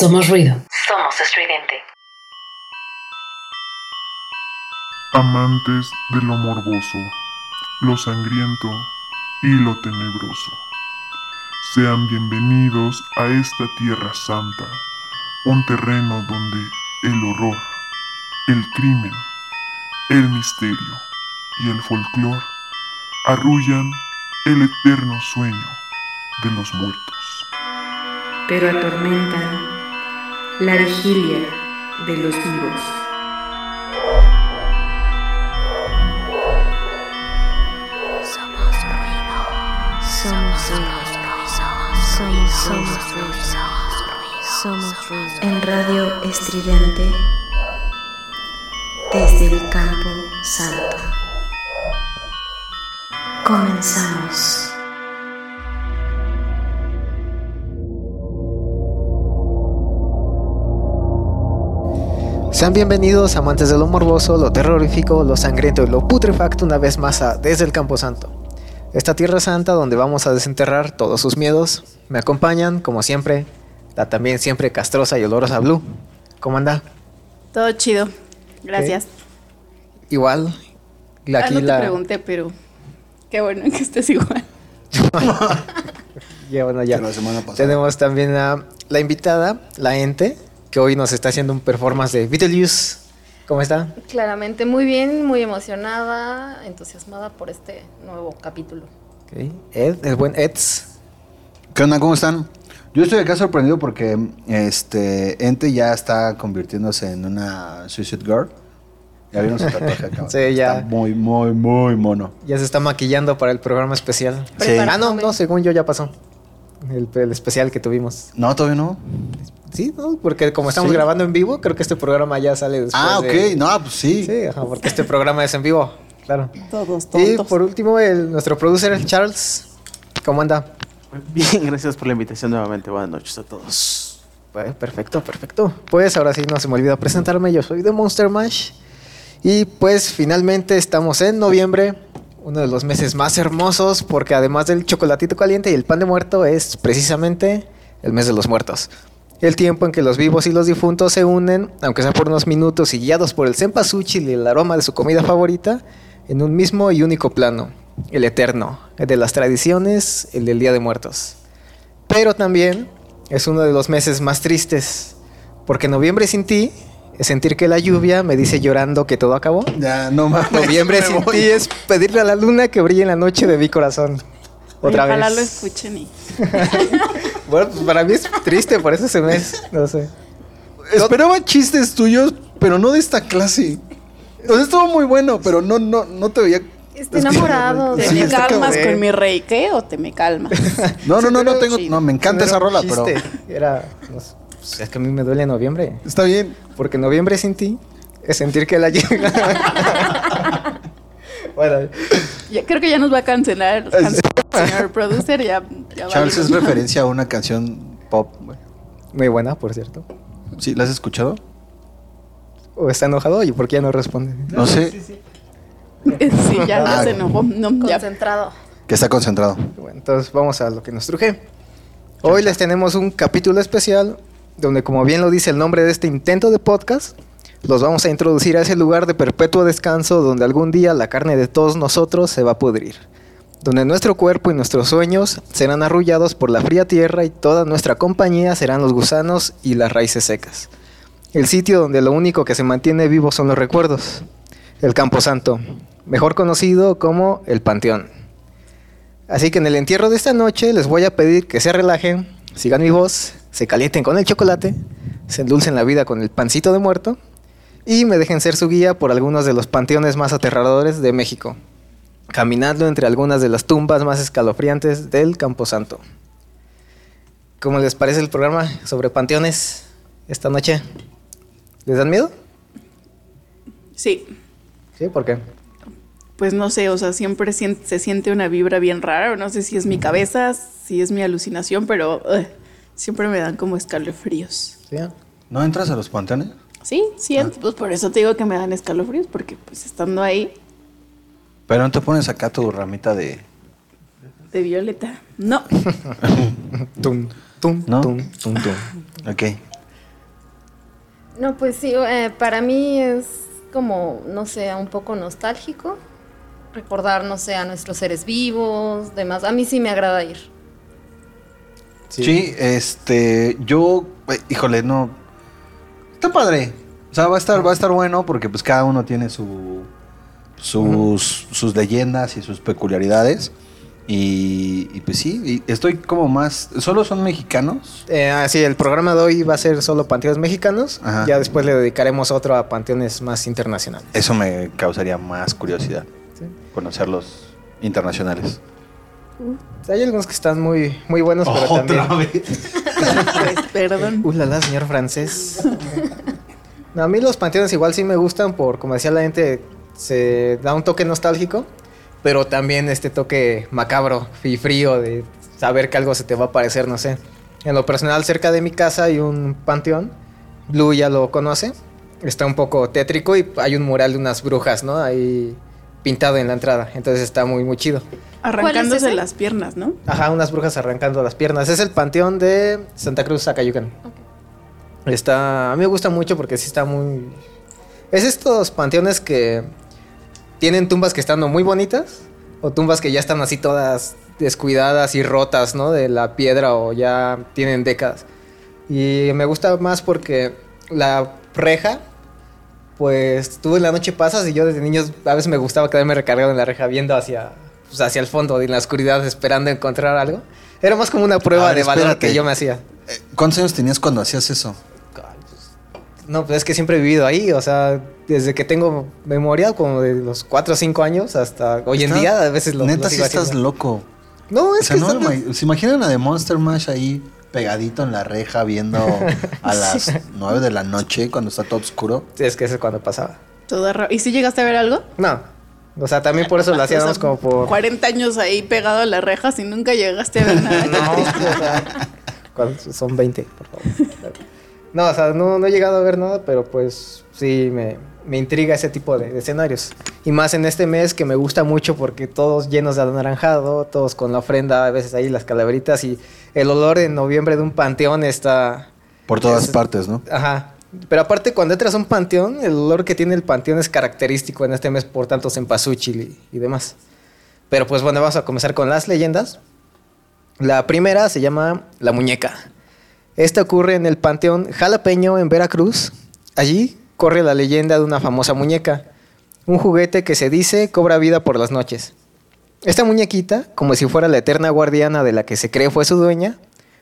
Somos ruido. Somos estridente. Amantes de lo morboso, lo sangriento y lo tenebroso. Sean bienvenidos a esta tierra santa, un terreno donde el horror, el crimen, el misterio y el folclor arrullan el eterno sueño de los muertos. Pero atormentan la vigilia de los vivos. Somos ruido. Somos ruido. Somos ruido. Somos ruido. En Radio Estridente, desde el Campo Santo. Comenzamos. Sean bienvenidos amantes de lo morboso, lo terrorífico, lo sangriento y lo putrefacto una vez más a Desde el Campo Santo. Esta tierra santa donde vamos a desenterrar todos sus miedos. Me acompañan, como siempre, la también siempre castrosa y olorosa Blue. ¿Cómo anda? Todo chido. Gracias. Igual. la- Ah, Aquí no te la... pregunté, pero qué bueno que estés igual. Ya, bueno, ya. Que la semana pasada. Tenemos también a la invitada, la Ente, que hoy nos está haciendo un performance de Beetlejuice. ¿Cómo está? Claramente, muy bien, muy emocionada, entusiasmada por este nuevo capítulo. Ok. Ed, el buen Eds. ¿Qué onda? ¿Cómo están? Yo estoy acá sorprendido porque este Ente ya está convirtiéndose en una Suicide Girl. Ya vieron su tatuaje acá. Sí, ya. Está muy, muy, muy mono. Ya se está maquillando para el programa especial. Sí. Ah, no, no, según yo ya pasó. El, el especial que tuvimos. No, todavía no. Sí, ¿no? Porque como estamos Sí. grabando en vivo, creo que este programa ya sale después. Ah, ok. de- No, pues sí. Sí, ajá, porque este programa es en vivo. Claro. Todos Y tontos. por último, el, nuestro producer, Charles. ¿Cómo anda? Bien, gracias por la invitación nuevamente. Buenas noches a todos. Pues, perfecto, perfecto. Pues ahora sí, no se me olvida presentarme. Yo soy de Monster Mash. Y pues finalmente estamos en noviembre, uno de los meses más hermosos, porque además del chocolatito caliente y el pan de muerto, es precisamente el mes de los muertos. El tiempo en que los vivos y los difuntos se unen, aunque sea por unos minutos y guiados por el cempasúchil y el aroma de su comida favorita, en un mismo y único plano, el eterno, el de las tradiciones, el del Día de Muertos. Pero también es uno de los meses más tristes, porque noviembre sin ti sentir que la lluvia me dice llorando que todo acabó. Ya, no mames. Noviembre me sin voy. ti es pedirle a la luna que brille en la noche de mi corazón. Otra Ojalá vez. lo escuchen y Bueno, pues para mí es triste por ese ese mes, no sé. Esperaba chistes tuyos, pero no de esta clase. O sea, estuvo muy bueno, pero no, no, no te veía. Está enamorado. ¿Te Sí, me calmas cabrón. con mi rey qué o te me calmas? No, no, no, no tengo. No, me encanta esa rola, pero. Era, no sé, pues, es que a mí me duele noviembre. Está bien. Porque noviembre sin ti es sentir que la lluvia... bueno, Ya, creo que ya nos va a cancelar el señor producer. Ya, ya Charles es referencia a una canción pop. güey. muy buena, por cierto. ¿Sí? ¿La has escuchado? ¿O está enojado y por qué ya no responde? No sé. Sí, ya, ya Ah, se enojó. No, ya. Concentrado. Que está concentrado. Bueno, entonces vamos a lo que nos truje. Hoy les tenemos un capítulo especial donde, como bien lo dice el nombre de este intento de podcast, los vamos a introducir a ese lugar de perpetuo descanso donde algún día la carne de todos nosotros se va a pudrir. Donde nuestro cuerpo y nuestros sueños serán arrullados por la fría tierra y toda nuestra compañía serán los gusanos y las raíces secas. El sitio donde lo único que se mantiene vivo son los recuerdos. El Campo Santo, mejor conocido como el Panteón. Así que en el entierro de esta noche les voy a pedir que se relajen, sigan mi voz, se calienten con el chocolate, se endulcen la vida con el pancito de muerto y me dejen ser su guía por algunos de los panteones más aterradores de México, caminando entre algunas de las tumbas más escalofriantes del Camposanto. ¿Cómo les parece el programa sobre panteones esta noche? ¿Les dan miedo? Sí, Sí, ¿por qué? pues no sé, o sea, siempre se siente una vibra bien rara. No sé si es mi cabeza, si es mi alucinación, pero siempre me dan como escalofríos. ¿Sí? ¿No entras a los panteones? Sí, siento. Pues por eso te digo que me dan escalofríos, porque pues estando ahí Pero no te pones acá tu ramita de. de violeta. No. Tum, tum, ¿No? tum, tum, tum. Ok. No, pues sí, eh, para mí es como, no sé, un poco nostálgico. Recordar, no sé, a nuestros seres vivos, demás. A mí sí me agrada ir. Sí. este, yo, eh, híjole, no. Está padre. O sea, va a estar, va a estar bueno porque pues cada uno tiene su, sus, sus leyendas y sus peculiaridades. Y, y, pues sí, y estoy como más. ¿Solo son mexicanos? Eh, ah, sí, el programa de hoy va a ser solo panteones mexicanos. Ajá. Ya después le dedicaremos otro a panteones más internacionales. Eso me causaría más curiosidad. Sí. Conocerlos internacionales. Hay algunos que están muy, muy buenos, pero Otra también. vez. Pues, perdón. Uh, la, la, señor francés. No, a mí los panteones igual sí me gustan por, como decía la gente, se da un toque nostálgico, pero también este toque macabro y frío de saber que algo se te va a aparecer, no sé. En lo personal, cerca de mi casa hay un panteón, Blue ya lo conoce, está un poco tétrico y hay un mural de unas brujas, ¿no? Ahí pintado en la entrada, entonces está muy, muy chido. Arrancándose las piernas, ¿no? Ajá, unas brujas arrancando las piernas. Es el panteón de Santa Cruz, Zacayucan. Está, a mí me gusta mucho porque sí está muy... Es estos panteones que tienen tumbas que están muy bonitas o tumbas que ya están así todas descuidadas y rotas, ¿no? De la piedra o ya tienen décadas. Y me gusta más porque la reja, pues tú en la noche pasas y yo desde niños a veces me gustaba quedarme recargado en la reja viendo hacia, pues, hacia el fondo, en la oscuridad, esperando encontrar algo. Era más como una prueba ver, de valor espérate. que yo me hacía. Eh, ¿Cuántos años tenías cuando hacías eso? No, pues es que siempre he vivido ahí, o sea, desde que tengo memoria, como de los 4 o 5 años hasta hoy en día, a veces lo, Neta, lo estás haciendo. loco. No, O es sea, que no, ¿se imaginan a de Monster Mash ahí pegadito en la reja viendo a las 9 de la noche cuando está todo oscuro? Sí, es que eso es cuando pasaba. Toda ra- ¿Y si llegaste a ver algo? No, o sea, también por eso lo O sea, hacíamos como por... 40 años ahí pegado a las rejas y nunca llegaste a ver nada. No, o sea, son 20, por favor. No, o sea, no, no he llegado a ver nada, pero pues sí me, me intriga ese tipo de, de escenarios. Y más en este mes que me gusta mucho porque todos llenos de anaranjado, todos con la ofrenda, a veces ahí las calaveritas y el olor en noviembre de un panteón está... Por todas Es- partes, ¿no? Ajá. Pero aparte, cuando entras a un panteón, el olor que tiene el panteón es característico en este mes por tanto cempasúchil y, y demás. Pero pues bueno, vamos a comenzar con las leyendas. La primera se llama La Muñeca. Esta ocurre en el Panteón Jalapeño en Veracruz. Allí corre la leyenda de una famosa muñeca, un juguete que se dice cobra vida por las noches. Esta muñequita, como si fuera la eterna guardiana de la que se cree fue su dueña,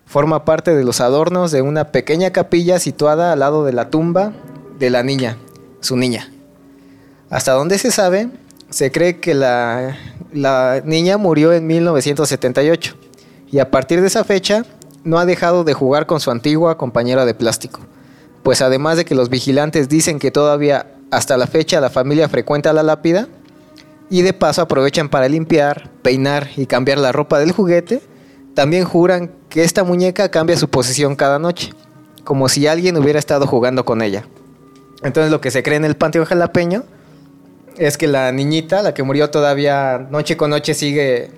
forma parte de los adornos de una pequeña capilla situada al lado de la tumba de la niña, su niña. Hasta donde se sabe, se cree que la, la niña murió en 1978 y a partir de esa fecha no ha dejado de jugar con su antigua compañera de plástico. Pues además de que los vigilantes dicen que todavía hasta la fecha la familia frecuenta la lápida y de paso aprovechan para limpiar, peinar y cambiar la ropa del juguete, también juran que esta muñeca cambia su posición cada noche, como si alguien hubiera estado jugando con ella. Entonces lo que se cree en el Panteón Jalapeño es que la niñita, la que murió todavía noche con noche sigue,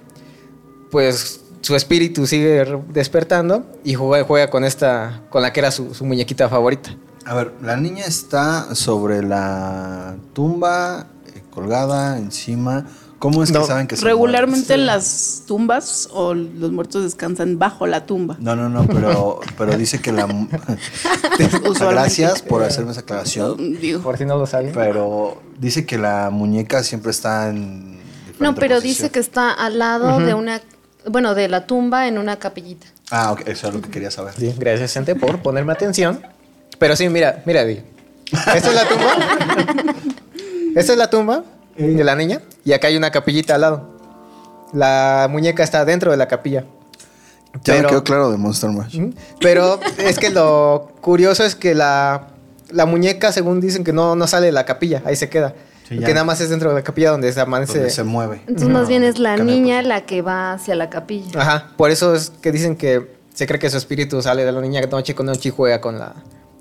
pues su espíritu sigue despertando y juega, juega con esta, con la que era su, su muñequita favorita. A ver, la niña está sobre la tumba, eh, colgada encima. ¿Cómo es que saben que se Regularmente las tumbas o los muertos descansan bajo la tumba. No, no, no, pero, pero dice que la... Gracias por hacerme esa aclaración. Digo, Por si no lo saben. Pero dice que la muñeca siempre está en... No, pero posición. dice que está al lado de una, bueno, de la tumba en una capillita. Ah, ok, eso es lo que quería saber. Sí, gracias, gente, por ponerme atención. Pero sí, mira, mira, Di. Esta es la tumba. Esta es la tumba de la niña. Y acá hay una capillita al lado. La muñeca está dentro de la capilla. Ya me Pero- quedó claro de Monster Mash. Pero es que lo curioso es que la, la muñeca, según dicen, que no, no sale de la capilla. Ahí se queda. Sí, que nada más es dentro de la capilla donde se amanece. Donde se mueve. Entonces más bien es la niña la que va hacia la capilla. Ajá. Por eso es que dicen que se cree que su espíritu sale de la niña noche con noche y juega con la,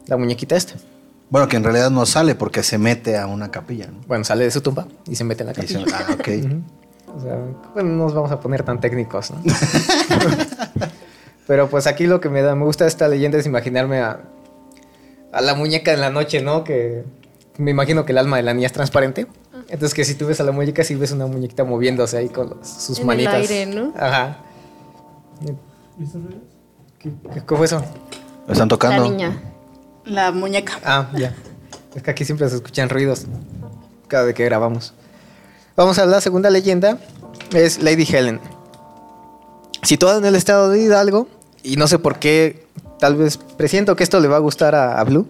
la muñequita esta. Bueno, que en realidad no sale porque se mete a una capilla, ¿no? Bueno, sale de su tumba y se mete en la capilla. ah, ok. O sea, bueno, no nos vamos a poner tan técnicos, ¿no? Pero pues aquí lo que me da, me gusta esta leyenda es imaginarme a, a la muñeca en la noche, ¿no? Que me imagino que el alma de la niña es transparente. Entonces que si tú ves a la muñeca, sí ves una muñequita moviéndose ahí con los- sus En el manitas. aire, ¿no? Ajá. ¿Qué, qué- cómo fue eso? Lo están La tocando. niña. La muñeca. Ah, ya. Es que aquí siempre se escuchan ruidos cada vez que grabamos. Vamos a la segunda leyenda. Es Lady Helen. Situada en el estado de Hidalgo, y no sé por qué, tal vez presiento que esto le va a gustar a, a Blue.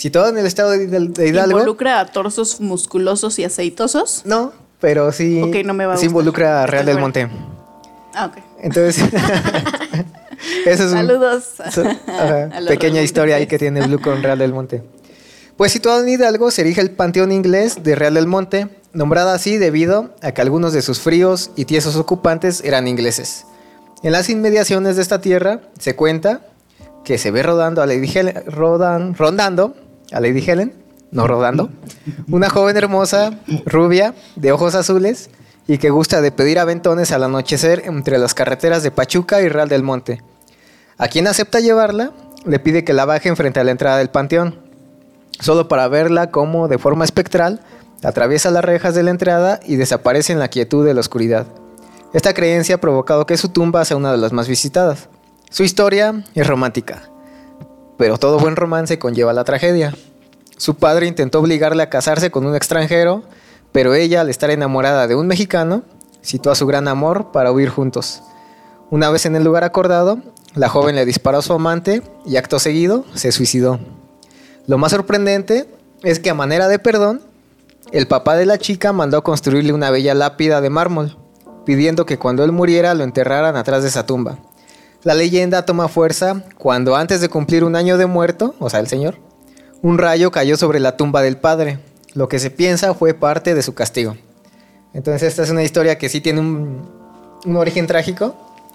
Situada en el estado de, Hidal- de Hidalgo. ¿Involucra a torsos musculosos y aceitosos? No, pero sí. Ok, no me va a sí involucra a Real del. Monte. Ah, ok. Entonces. Ese es Saludos. Ajá, a pequeña historia ahí que tiene Blue con Real del Monte. Pues situado en Hidalgo se erige el Panteón Inglés de Real del Monte, nombrada así debido a que algunos de sus fríos y tiesos ocupantes eran ingleses. En las inmediaciones de esta tierra se cuenta que se ve rodando a Helen, rodan- rondando a Lady Helen, no rodando, una joven hermosa, rubia, de ojos azules y que gusta de pedir aventones al anochecer entre las carreteras de Pachuca y Real del Monte. A quien acepta llevarla, le pide que la bajen frente a la entrada del panteón, solo para verla como, de forma espectral, atraviesa las rejas de la entrada y desaparece en la quietud de la oscuridad. Esta creencia ha provocado que su tumba sea una de las más visitadas. Su historia es romántica, pero todo buen romance conlleva la tragedia. Su padre intentó obligarle a casarse con un extranjero, pero ella, al estar enamorada de un mexicano, citó a su gran amor para huir juntos. Una vez en el lugar acordado, la joven le disparó a su amante y acto seguido se suicidó. Lo más sorprendente es que a manera de perdón, el papá de la chica mandó construirle una bella lápida de mármol, pidiendo que cuando él muriera lo enterraran atrás de esa tumba. La leyenda toma fuerza cuando antes de cumplir un año de muerto, o sea, el señor, un rayo cayó sobre la tumba del padre. Lo que se piensa fue parte de su castigo. Entonces esta es una historia que sí tiene un, un origen trágico,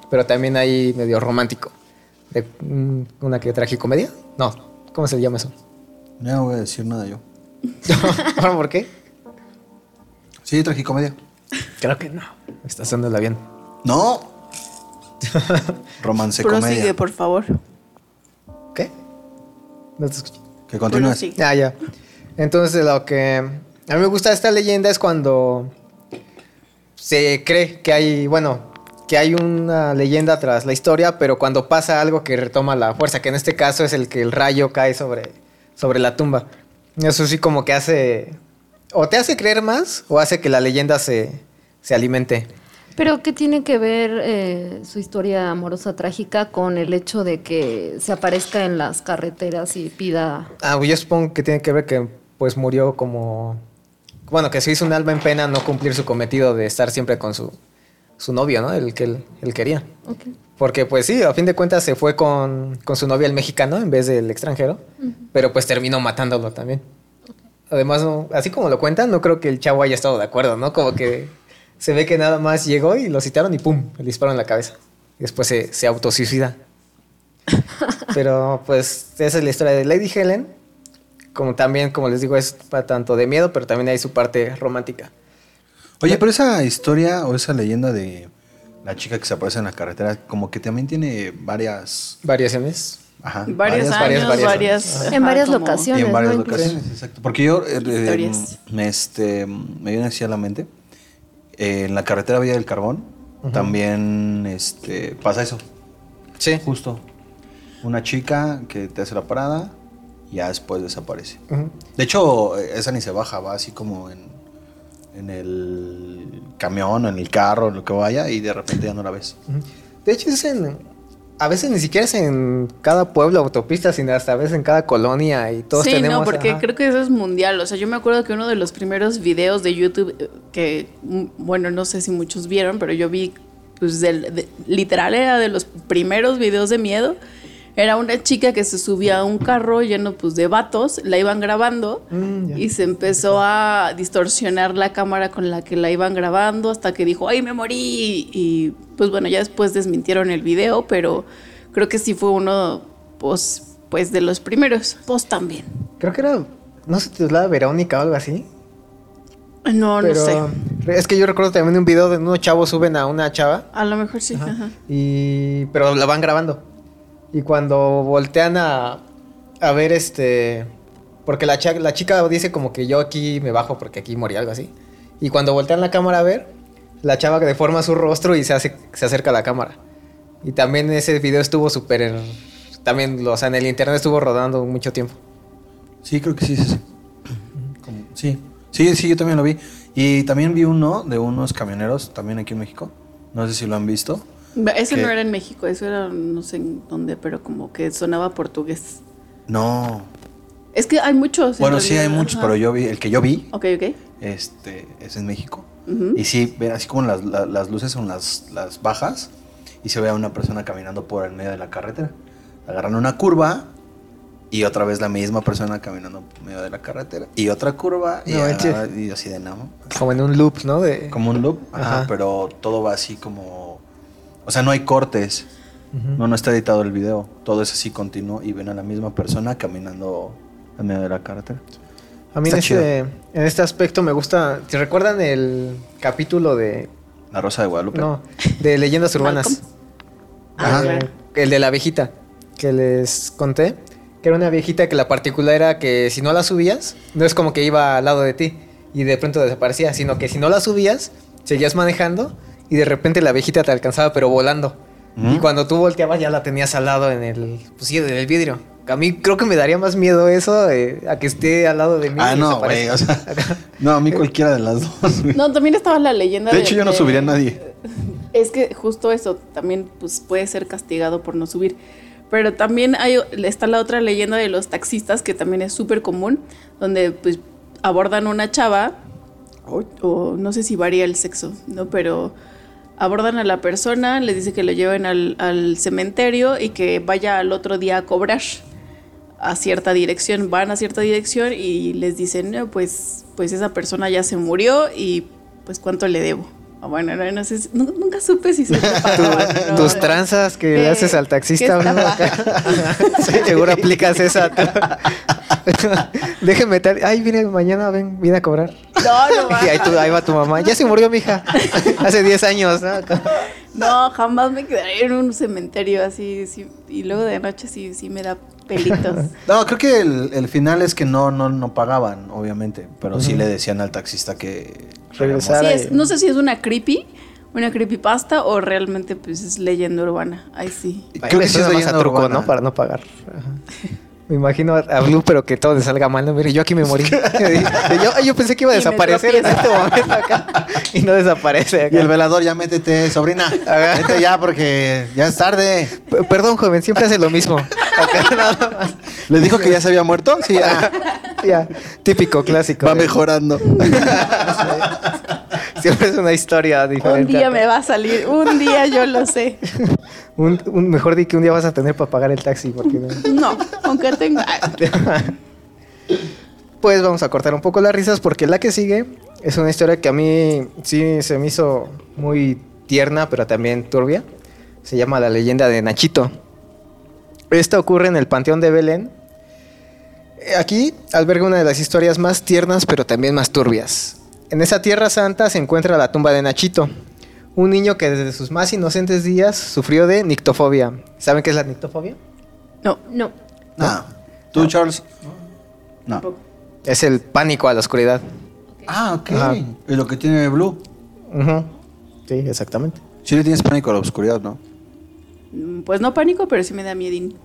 pero también hay medio romántico. De, mm, ¿Una que tragicomedia? No, ¿cómo se llama eso? Ya no voy a decir nada yo. ¿Por qué? Sí, tragicomedia. Creo que no. Estás haciéndola bien. No. Romance Prosigue, comedia. por favor. ¿Qué? No te escucho. Que continúes. Prosigue. Ah, ya. Entonces, lo que a mí me gusta de esta leyenda es cuando se cree que hay, bueno, que hay una leyenda tras la historia, pero cuando pasa algo que retoma la fuerza, que en este caso es el que el rayo cae sobre, sobre la tumba. Eso sí como que hace, o te hace creer más, o hace que la leyenda se, se alimente. Pero ¿qué tiene que ver eh, su historia amorosa trágica con el hecho de que se aparezca en las carreteras y pida... Ah, yo supongo que tiene que ver que pues murió como... Bueno, que se hizo un alma en pena no cumplir su cometido de estar siempre con su, su novio, ¿no? El que él, él quería. Ok. Porque pues sí, a fin de cuentas se fue con, con su novia el mexicano en vez del extranjero, pero pues terminó matándolo también. Además, no- así como lo cuentan, no creo que el chavo haya estado de acuerdo, ¿no? Como que se ve que nada más llegó y lo citaron y ¡pum! Le disparó en la cabeza. Y después se, se autosuicida. pero pues esa es la historia de Lady Helen. Como también, como les digo, es para tanto de miedo, pero también hay su parte romántica. Oye, pero esa historia o esa leyenda de la chica que se aparece en la carretera, como que también tiene varias. Variaciones. Ajá. Varios varias- años, varias- varias. varias- ajá, En varias Y locaciones. en varias ¿no? Locaciones, exacto. Porque yo eh, eh, me, este, me viene así a la mente. Eh, en la carretera Villa del Carbón también este, pasa eso. Sí. Justo. Una chica que te hace la parada y ya después desaparece. De hecho, esa ni se baja, va así como en, en el camión en el carro, en lo que vaya, y de repente ya no la ves. De hecho, es en. A veces ni siquiera es en cada pueblo autopista, sino hasta a veces en cada colonia y todos sí, tenemos. no, porque ajá. creo que eso es mundial. O sea, yo me acuerdo que uno de los primeros videos de YouTube eh, que, mm, bueno, no sé si muchos vieron, pero yo vi, pues, del, de- literal era de los primeros videos de miedo. Era una chica que se subía a un carro lleno, pues, de vatos, la iban grabando Mm, y se empezó a distorsionar la cámara con la que la iban grabando hasta que dijo, ¡ay, me morí! Y, pues, bueno, ya después desmintieron el video, pero creo que sí fue uno, pues, pues de los primeros. Pues también. Creo que era. No sé la Verónica o algo así. No, no sé. Es que yo recuerdo también un video de unos chavos suben a una chava. A lo mejor sí. ajá. Y. Pero la van grabando. Y cuando voltean a. a ver este... Porque la, la chica dice como que yo aquí me bajo porque aquí morí, algo así. Y cuando voltean la cámara a ver, la chava deforma su rostro y se, hace, se acerca a la cámara. Y también ese video estuvo súper... También, o sea, en el internet estuvo rodando mucho tiempo. Sí, creo que sí, sí, sí. Sí, sí, yo también lo vi. Y también vi uno de unos camioneros, también aquí en México. No sé si lo han visto. Eso ¿Qué? no era en México, eso era no sé en dónde, pero como que sonaba portugués. No. Es que hay muchos. en Bueno, sí hay muchos, ajá. pero yo vi, el que yo vi, Ok, ok. este, es en México. Ujú. Y sí, ven así como las, la- las luces son las, las bajas y se ve a una persona caminando por el medio de la carretera. Agarran una curva y otra vez la misma persona caminando por medio de la carretera. Y otra curva y, No agarra- y así de namo. Como en un loop, ¿no? De... Como un loop, ajá, Ajá. pero todo va así como... O sea, no hay cortes. No, no está editado el video. Todo es así continuo y ven a la misma persona caminando en medio de la carretera. A mí en este, en este aspecto me gusta... ¿Se recuerdan el capítulo de... La Rosa de Guadalupe. No, de leyendas urbanas? Malcolm. Ajá. Ah, claro. El de la viejita que les conté. Que era una viejita que la particular era que si no la subías, no es como que iba al lado de ti y de pronto desaparecía, sino que si no la subías, seguías manejando y de repente la viejita te alcanzaba pero volando. Y cuando tú volteabas ya la tenías al lado en el, pues sí, en el vidrio. A mí creo que me daría más miedo eso eh, a que esté al lado de mí. Ah, no, güey. O sea, no, a mí cualquiera de las dos. No, también estaba la leyenda De hecho, yo no de- subiría a nadie. Es que justo eso también pues, puede ser castigado por no subir. Pero también hay, está la otra leyenda de los taxistas, que también es súper común, donde pues abordan una chava, o, o no sé si varía el sexo, ¿no? Pero abordan a la persona, les dice que lo lleven al, al cementerio y que vaya al otro día a cobrar a cierta dirección. Van a cierta dirección y les dicen, no, pues, pues esa persona ya se murió y pues cuánto le debo. Ah, Bueno, no, no sé, nunca supe si se pagaban, ¿no? Tus tranzas que le haces al taxista, seguro aplicas esa. Déjeme tal. Ay, viene mañana, ven, viene a cobrar. No, no, Y ahí, ahí va tu mamá. Ya se murió mi hija. Hace 10 años, ¿no? no, jamás me quedaría en un cementerio así, sí, y luego de noche sí, sí me da pelitos. No, creo que el, el final es que no, no, no pagaban, obviamente. Pero sí le decían al taxista que Regresara. Sí, Ahora- es- no sé si es una creepy, una creepypasta o realmente pues es leyenda urbana. Ay, sí. Creo que sí es más a leyenda truco, urbana. ¿no? Para no pagar. Ajá. Me imagino a, Blue, pero que todo le salga mal. ¿no? Mire, yo aquí me morí. yo, yo pensé que iba a desaparecer en este momento acá. Y no desaparece. acá. Y el velador, ya métete, sobrina. Vete ya porque ya es tarde. P- Perdón, joven, siempre hace lo mismo. Acá nada más. ¿Les dijo que ya se había muerto? Sí, ah, Ya, típico, clásico. va de- mejorando. Siempre es una historia diferente. Un día me va a salir, un día yo lo sé. Un, un- mejor di que un día vas a tener para pagar el taxi. Porque no- No, aunque tenga... Pues vamos a cortar un poco las risas porque la que sigue es una historia que a mí sí se me hizo muy tierna, pero también turbia. Se llama La leyenda de Nachito. Esta ocurre en el Panteón de Belén. Aquí alberga una de las historias más tiernas, pero también más turbias. En esa tierra santa se encuentra la tumba de Nachito, un niño que desde sus más inocentes días sufrió de nictofobia. ¿Saben qué es la nictofobia? No, No. No. ¿Tú, Charles? No. Es el pánico a la oscuridad. Ah, ok. Ajá. Y lo que tiene Blue. Ujú. Sí, exactamente. Sí le tienes pánico a la oscuridad, ¿no? Mm, pues no pánico, pero sí me da miedín.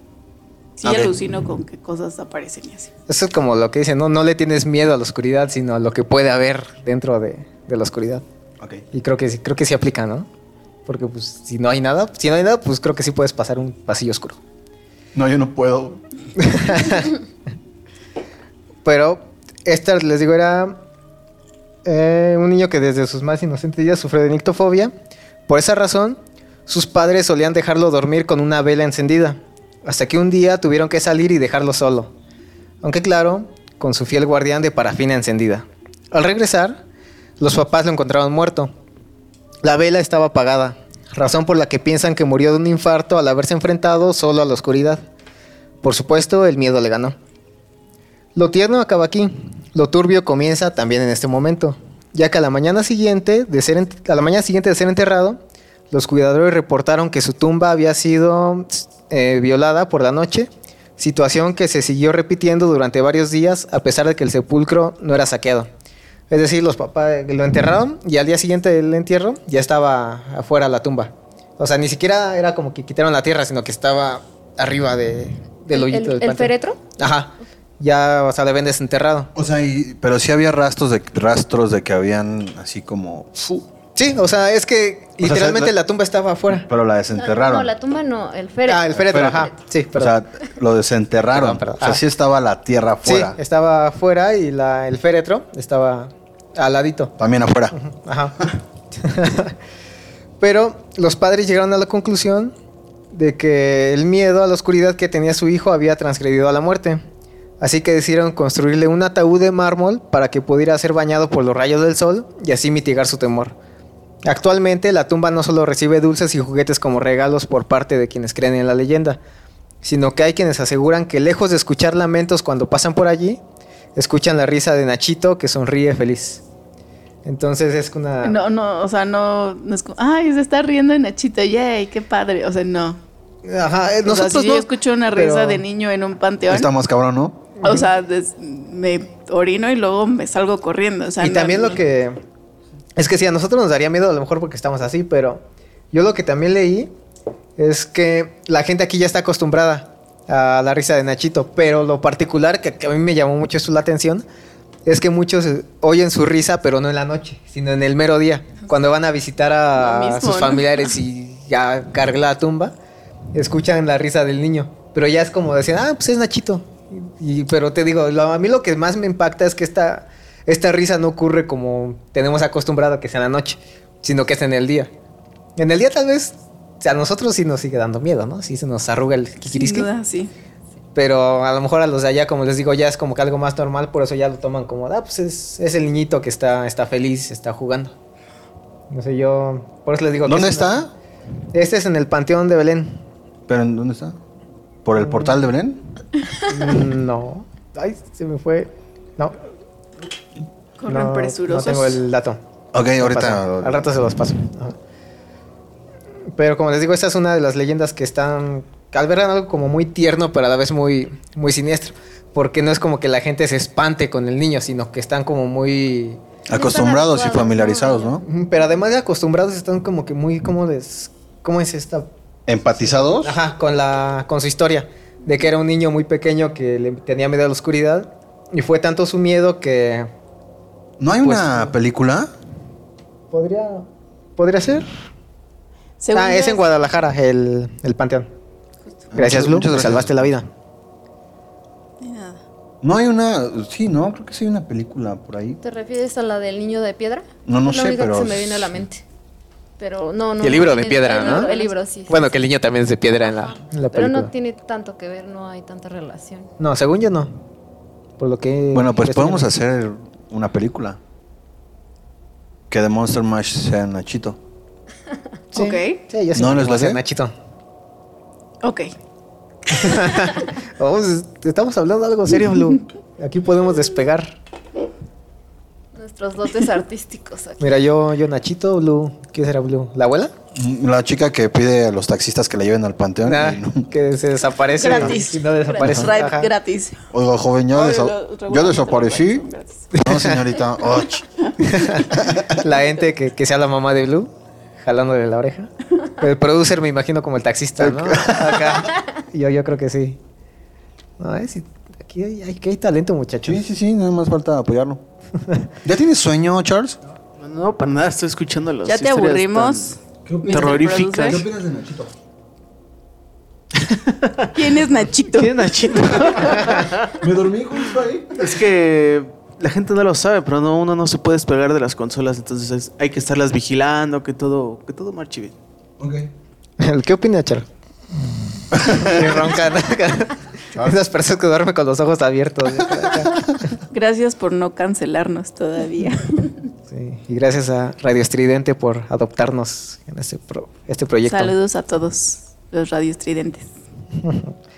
Sí alucino con que cosas aparecen y así. Eso es como lo que dicen, ¿no? No le tienes miedo a la oscuridad, sino a lo que puede haber dentro de, de la oscuridad. Y creo que sí, creo que sí aplica, ¿no? Porque pues si no hay nada, si no hay nada, pues creo que sí puedes pasar un pasillo oscuro. No, yo no puedo. Pero esta, les digo, era eh, un niño que desde sus más inocentes días sufrió de nictofobia. Por esa razón, sus padres solían dejarlo dormir con una vela encendida. Hasta que un día tuvieron que salir y dejarlo solo. Aunque claro, con su fiel guardián de parafina encendida. Al regresar, los papás lo encontraron muerto. La vela estaba apagada, razón por la que piensan que murió de un infarto al haberse enfrentado solo a la oscuridad. Por supuesto, el miedo le ganó. Lo tierno acaba aquí. Lo turbio comienza también en este momento, ya que a la mañana siguiente de ser a la mañana siguiente de ser enterrado, los cuidadores reportaron que su tumba había sido eh, violada por la noche, situación que se siguió repitiendo durante varios días a pesar de que el sepulcro no era saqueado. Es decir, los papás lo enterraron y al día siguiente del entierro ya estaba afuera la tumba. O sea, ni siquiera era como que quitaron la tierra, sino que estaba arriba de, del ¿El, hoyito el- del el panteón. féretro? Ajá. Ya, o sea, le ven desenterrado. O sea, y- pero sí había rastros de rastros de que habían así como. Sí, o sea, es que literalmente la tumba estaba afuera. Pero la desenterraron. No, la tumba no, el féretro. Ah, el féretro, Féretro. ajá. Sí, o perdón. sea, lo desenterraron. Perdón, perdón. O sea, Ah. sí estaba la tierra sí, afuera. estaba afuera y la, el féretro estaba al ladito. También afuera. Ajá. Pero los padres llegaron a la conclusión de que el miedo a la oscuridad que tenía su hijo había transgredido a la muerte. Así que decidieron construirle un ataúd de mármol para que pudiera ser bañado por los rayos del sol y así mitigar su temor. Actualmente la tumba no solo recibe dulces y juguetes como regalos por parte de quienes creen en la leyenda, sino que hay quienes aseguran que lejos de escuchar lamentos cuando pasan por allí, escuchan la risa de Nachito que sonríe feliz. Entonces es una... No, no, o sea, no, no es como, ay, se está riendo de Nachito, yay, qué padre. O sea, no. Ajá, eh, O sea, nosotros si yo no, escucho una pero- risa de niño en un panteón, Está más cabrón, ¿no? o sea, des- me orino y luego me salgo corriendo. O sea, y no- también lo no- que... Es que sí, a nosotros nos daría miedo a lo mejor porque estamos así, pero yo lo que también leí es que la gente aquí ya está acostumbrada a la risa de Nachito, pero lo particular que, que a mí me llamó mucho eso la atención es que muchos eh, oyen su risa, pero no en la noche, sino en el mero día, cuando van a visitar a mismo, sus ¿no? familiares y ya carga la tumba, escuchan la risa del niño, pero ya es como decir, ah, pues es Nachito. Y, pero te digo, lo- a mí lo que más me impacta es que esta, esta risa no ocurre como tenemos acostumbrado a que sea en la noche, sino que es en el día. En el día tal vez a nosotros sí nos sigue dando miedo, ¿no? Sí se nos arruga el Sin kikiriski. duda, sí. Pero a lo mejor a los de allá, como les digo, ya es como que algo más normal, por eso ya lo toman como, ah, pues es, es el niñito que está, está feliz, está jugando. No sé, yo, por eso les digo... que ¿Dónde está? Este es en el Panteón de Belén. ¿Pero en dónde está? ¿Por el portal de Belén? Mm, no. Ay, se me fue. No. Corren no, presurosos. No tengo el dato. Ok, ahorita. paso. Al rato se los paso. Ajá. Pero como les digo, esta es una de las leyendas que están. albergan algo como muy tierno, pero a la vez muy, muy siniestro. Porque no es como que la gente se espante con el niño, sino que están como muy. Acostumbrados y familiarizados, ¿no? Pero además de acostumbrados, están como que muy. ¿Cómo les.? ¿Cómo es esta? ¿Empatizados? Ajá, con, la, con su historia. De que era un niño muy pequeño que le tenía miedo a la oscuridad. Y fue tanto su miedo que. ¿No hay Pues, una película? Podría. ¿Podría ser? Según ah, yo es en Guadalajara, el, el panteón. Gracias, Blue. muchas me gracias. salvaste la vida. Ni nada. No hay una. Sí, no, creo que sí hay una película por ahí. ¿Te refieres a la del niño de piedra? No, no Es la sé, única pero que se me viene a la mente. Pero no, no. Y el libro de tiene- piedra, el ¿no? libro- El libro, sí. Bueno, sí, que el niño también es de piedra en la, en la Pero película. no tiene tanto que ver, no hay tanta relación. No, según yo no. Por lo que. Bueno, pues podemos hacer una película. Que de Monster Mash sea Nachito. Sí. Ok. Sí, yo sí. ¿No ¿No les les late? Nachito. Ok. Vamos, estamos hablando de algo serio, Blue. Aquí podemos despegar. Nuestros dotes artísticos aquí. Mira, yo, yo Nachito, Blue. ¿Qué será Blue? ¿La abuela? Mm, La chica que pide a los taxistas que la lleven al panteón. Ah, y no- que se desaparece. Gratis. Y no desaparece. Ajá. gratis. Oiga, joven, ya, Ay, desa- regularmente desaparecí. gratis. No, señorita. Och. la ente que, que sea la mamá de Blue, jalándole la oreja. El producer me imagino como el taxista, ¿no? Acá. Yo, yo creo que sí. No, eh, sí, aquí, hay, aquí hay talento, muchachos. Sí, sí, sí, nada más falta apoyarlo. ¿Ya tienes sueño, Charles? No, para nada, estoy escuchando los Ya te aburrimos. Mr. terroríficas. Producer. opinas de Nachito? ¿Quién es Nachito? ¿Quién es Nachito? Me dormí justo ahí. es que la gente no lo sabe, pero no, uno no se puede despegar de las consolas, entonces es- hay que estarlas vigilando, que todo, que todo marche bien. Ok. ¿Qué opina, Charo? Y roncan. Esas personas que duermen con los ojos abiertos. Gracias por no cancelarnos todavía. Sí, y gracias a Radio Estridente por adoptarnos en este, pro- este proyecto. Saludos a todos los radiostridentes.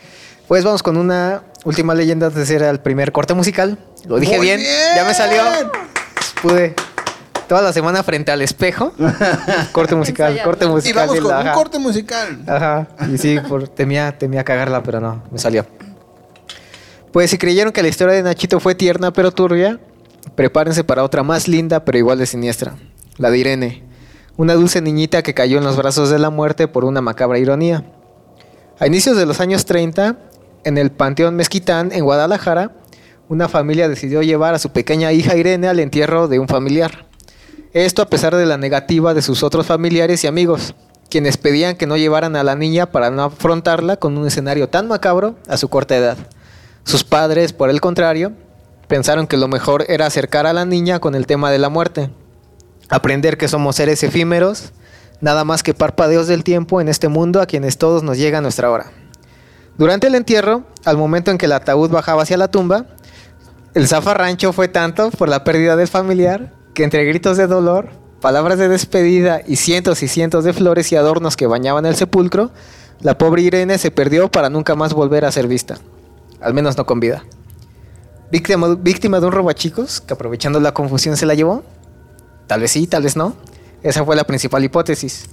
Pues vamos con una última leyenda de ser el primer corte musical. Lo dije bien, bien. ya me salió. Pude toda la semana frente al espejo. Corte musical, corte Y musical. vamos y con la- un ajá. corte musical. Ajá. Y sí, por- temía, temía cagarla, pero no, me salió. Pues si creyeron que la historia de Nachito fue tierna pero turbia, prepárense para otra más linda pero igual de siniestra. La de Irene, una dulce niñita que cayó en los brazos de la muerte por una macabra ironía. A inicios de los años 30, en el Panteón Mezquitán, en Guadalajara, una familia decidió llevar a su pequeña hija Irene al entierro de un familiar. Esto a pesar de la negativa de sus otros familiares y amigos, quienes pedían que no llevaran a la niña para no afrontarla con un escenario tan macabro a su corta edad. Sus padres, por el contrario, pensaron que lo mejor era acercar a la niña con el tema de la muerte, aprender que somos seres efímeros, nada más que parpadeos del tiempo en este mundo a quienes todos nos llega nuestra hora. Durante el entierro, al momento en que el ataúd bajaba hacia la tumba, el zafarrancho fue tanto por la pérdida del familiar que entre gritos de dolor, palabras de despedida y cientos y cientos de flores y adornos que bañaban el sepulcro, la pobre Irene se perdió para nunca más volver a ser vista, al menos no con vida. Víctima, víctima de un robachicos que aprovechando la confusión se la llevó. Tal vez sí, tal vez no. Esa fue la principal hipótesis.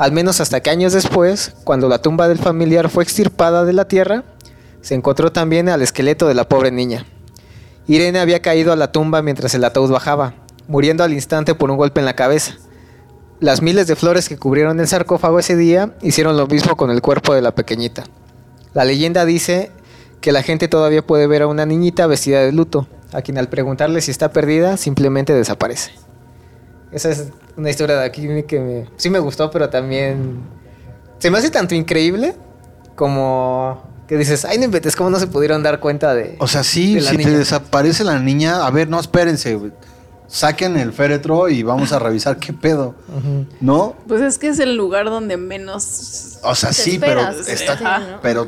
Al menos hasta que años después, cuando la tumba del familiar fue extirpada de la tierra, se encontró también al esqueleto de la pobre niña. Irene había caído a la tumba mientras el ataúd bajaba, muriendo al instante por un golpe en la cabeza. Las miles de flores que cubrieron el sarcófago ese día hicieron lo mismo con el cuerpo de la pequeñita. La leyenda dice que la gente todavía puede ver a una niñita vestida de luto, a quien al preguntarle si está perdida simplemente desaparece. Esa es una historia de aquí que me- sí me gustó, pero también se me hace tanto increíble como que dices, ay, no inventes, ¿cómo no se pudieron dar cuenta de... O sea, sí, de la si te desaparece la niña, a ver, no, espérense, güey. Saquen el féretro y vamos a revisar qué pedo. ¿No? Pues es que es el lugar donde menos... O sea, Te sí, esperas, pero sí, está, ¿no? pero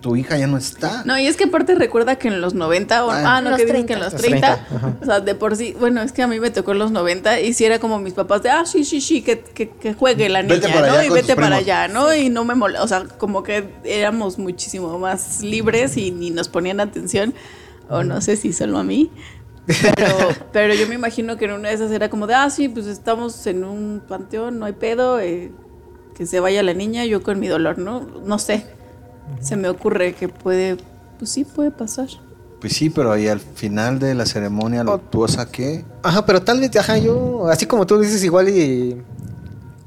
tu hija ya no está. No, y es que aparte recuerda que en los 90, o, Ah. ah, no, que dicen 30. que en los Los 30, 30, ajá. o sea, de por sí, bueno, es que a mí me tocó en los 90 y si era como mis papás de, ah, sí, sí, sí, que, que, que juegue la niña, ¿no? Y vete para primos. allá, ¿no? Y no me molesta, o sea, como que éramos muchísimo más libres y ni nos ponían atención, o no sé si solo a mí. Pero, pero yo me imagino que en una de esas era como de, ah, sí, pues estamos en un panteón, no hay pedo, eh, que se vaya la niña, yo con mi dolor, ¿no? No sé. Se me ocurre que puede, pues sí, puede pasar. Pues sí, pero ahí al final de la ceremonia luctuosa, ¿qué? Ajá, pero tal vez, ajá, yo, así como tú dices, igual y.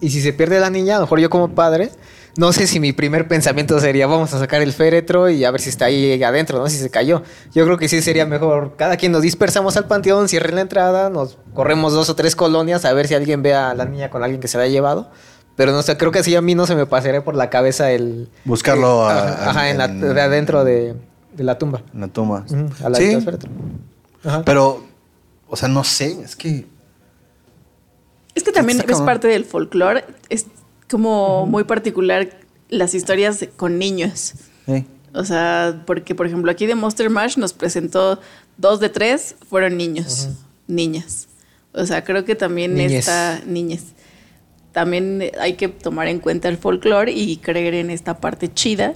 Y si se pierde la niña, a lo mejor yo como padre, no sé si mi primer pensamiento sería, vamos a sacar el féretro y a ver si está ahí adentro, ¿no? Si se cayó. Yo creo que sí sería mejor, cada quien nos dispersamos al panteón, cierren la entrada, nos corremos dos o tres colonias a ver si alguien ve a la niña con alguien que se la ha llevado. Pero no sé, creo que así a mí no se me pasaría por la cabeza el... Buscarlo eh, a- ajá, ajá, en, la- en- de adentro de, de la tumba. En la tumba. Al ladito sí. Ajá. pero, o sea, no sé, es que... Es que también es parte del folclore, es como muy particular las historias con niños. eh, O sea, porque por ejemplo aquí de Monster Mash nos presentó dos de tres fueron niños, niñas. O sea, creo que también Niñez. está niñas. También hay que tomar en cuenta el folclore y creer en esta parte chida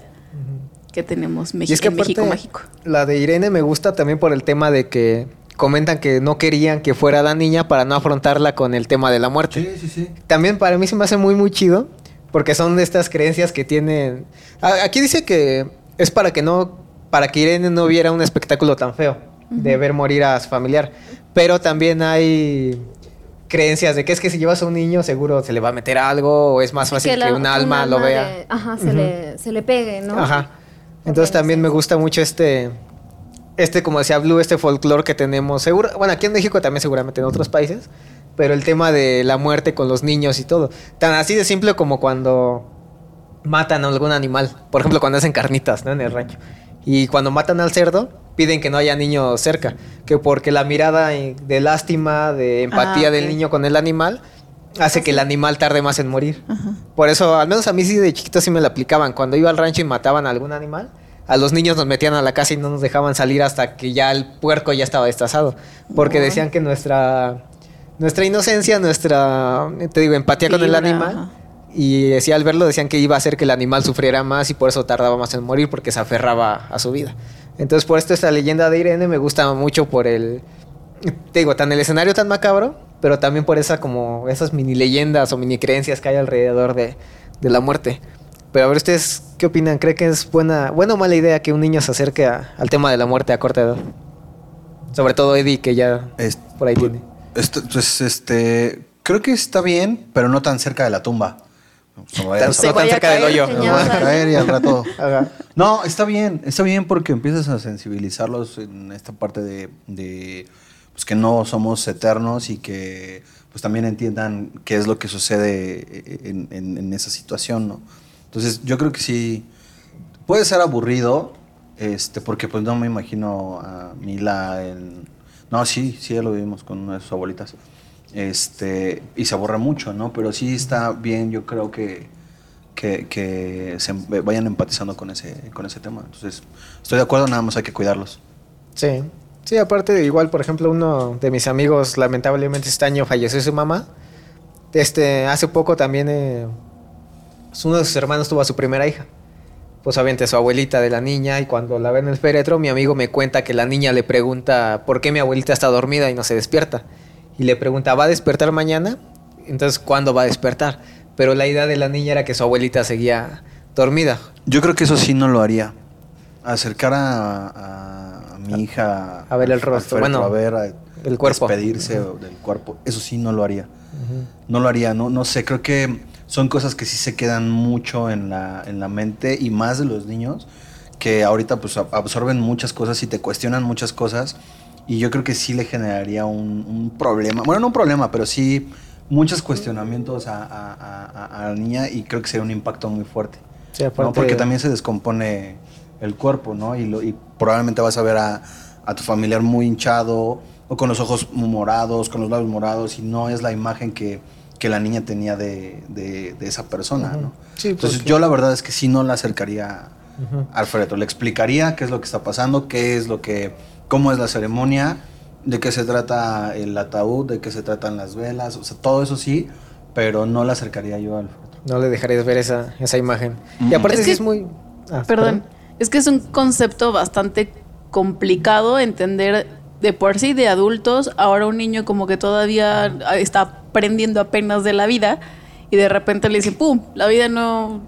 que tenemos Mex- Y es que en México mágico. La de Irene me gusta también por el tema de que comentan que no querían que fuera la niña para no afrontarla con el tema de la muerte. sí, sí. También para mí se me hace muy muy chido porque son de estas creencias que tienen. Aquí dice que es para que no para que Irene no viera un espectáculo tan feo de ver morir a su familiar, pero también hay creencias de que es que si llevas a un niño seguro se le va a meter algo o es más fácil que, un alma lo vea. de- ajá, se, le, se le pegue, ¿no? Ajá. Entonces también sí. me gusta mucho este, este como decía Blue, este folclore que tenemos. Seguro, bueno, aquí en México también seguramente en otros países, pero el tema de la muerte con los niños y todo. Tan así de simple como cuando matan a algún animal. Por ejemplo, cuando hacen carnitas, ¿no? En el rancho. Y cuando matan al cerdo, piden que no haya niños cerca. Que porque la mirada de lástima, de empatía Ah, del ok. niño con el animal, hace que el animal tarde más en morir. Ajá. Por eso, al menos a mí sí de chiquito sí me la aplicaban. Cuando iba al rancho y mataban a algún animal, a los niños nos metían a la casa y no nos dejaban salir hasta que ya el puerco ya estaba destazado. Porque Wow. decían que nuestra, nuestra inocencia, nuestra, te digo, empatía con el animal. ajá. Y decía al verlo decían que iba a hacer que el animal sufriera más y por eso tardaba más en morir porque se aferraba a su vida. Entonces por esto esta leyenda de Irene me gusta mucho por el, te digo, tan el escenario tan macabro, pero también por esa como esas mini leyendas o mini creencias que hay alrededor de, de la muerte. Pero a ver, ¿ustedes qué opinan? ¿Cree que es buena, buena o mala idea que un niño se acerque a- al tema de la muerte a corta edad? Sobre todo Eddie, que ya Es- por ahí tiene. Esto, pues, este, creo que está bien, pero no tan cerca de la tumba. No vaya a- Tan- Se no tan vaya a cerca del caer, hoyo. señor. no vaya a caer y al rato. Ajá. No, está bien, está bien porque empiezas a sensibilizarlos en esta parte de, de, pues que no somos eternos y que pues también entiendan qué es lo que sucede en, en- en esa situación, ¿no? Entonces yo creo que sí, puede ser aburrido, este, porque pues no me imagino a Mila en... No, sí, sí, ya lo vivimos con una de sus abuelitas. Este, y se aburre mucho, ¿no? Pero sí está bien, yo creo que, que, que se em- vayan empatizando con ese, con ese tema. Entonces, estoy de acuerdo, nada más hay que cuidarlos. Sí. Sí, aparte, igual, por ejemplo, uno de mis amigos, lamentablemente este año falleció su mamá. Este, hace poco también eh, pues, uno de sus hermanos tuvo a su primera hija. Pues obviamente su abuelita de la niña y cuando la ve en el féretro, mi amigo me cuenta que la niña le pregunta por qué mi abuelita está dormida y no se despierta. Y le pregunta, ¿va a despertar mañana? Entonces, ¿cuándo va a despertar? Pero la idea de la niña era que su abuelita seguía dormida. Yo creo que eso sí no lo haría. Acercar a, a- a mi hija A ver el rostro, bueno, a ver, a el cuerpo. despedirse del cuerpo. Eso sí no lo haría. No lo haría, no, no sé, creo que son cosas que sí se quedan mucho en la, en la mente y más de los niños que ahorita pues ab- absorben muchas cosas y te cuestionan muchas cosas y yo creo que sí le generaría un, un problema, bueno no un problema, pero sí muchos cuestionamientos a, a- a- la niña y creo que sería un impacto muy fuerte. Sí, ¿no? aparte- Porque también se descompone el cuerpo, ¿no? Y, lo- y probablemente vas a ver a, a tu familiar muy hinchado o con los ojos morados, con los labios morados y no es la imagen que, que la niña tenía de, de- de esa persona, ¿no? Sí, Entonces porque- yo la verdad es que sí no la acercaría Ujú. al féretro, le explicaría qué es lo que está pasando, qué es lo que, cómo es la ceremonia, de qué se trata el ataúd, de qué se tratan las velas, o sea, todo eso sí, pero no la acercaría yo al féretro. No le dejarías ver esa, esa imagen. Y aparte Es sí que- es muy... Ah, Perdón, es que es un concepto bastante complicado entender de por sí de adultos. Ahora un niño como que todavía está aprendiendo apenas de la vida y de repente le dicen, ¡pum! La vida no...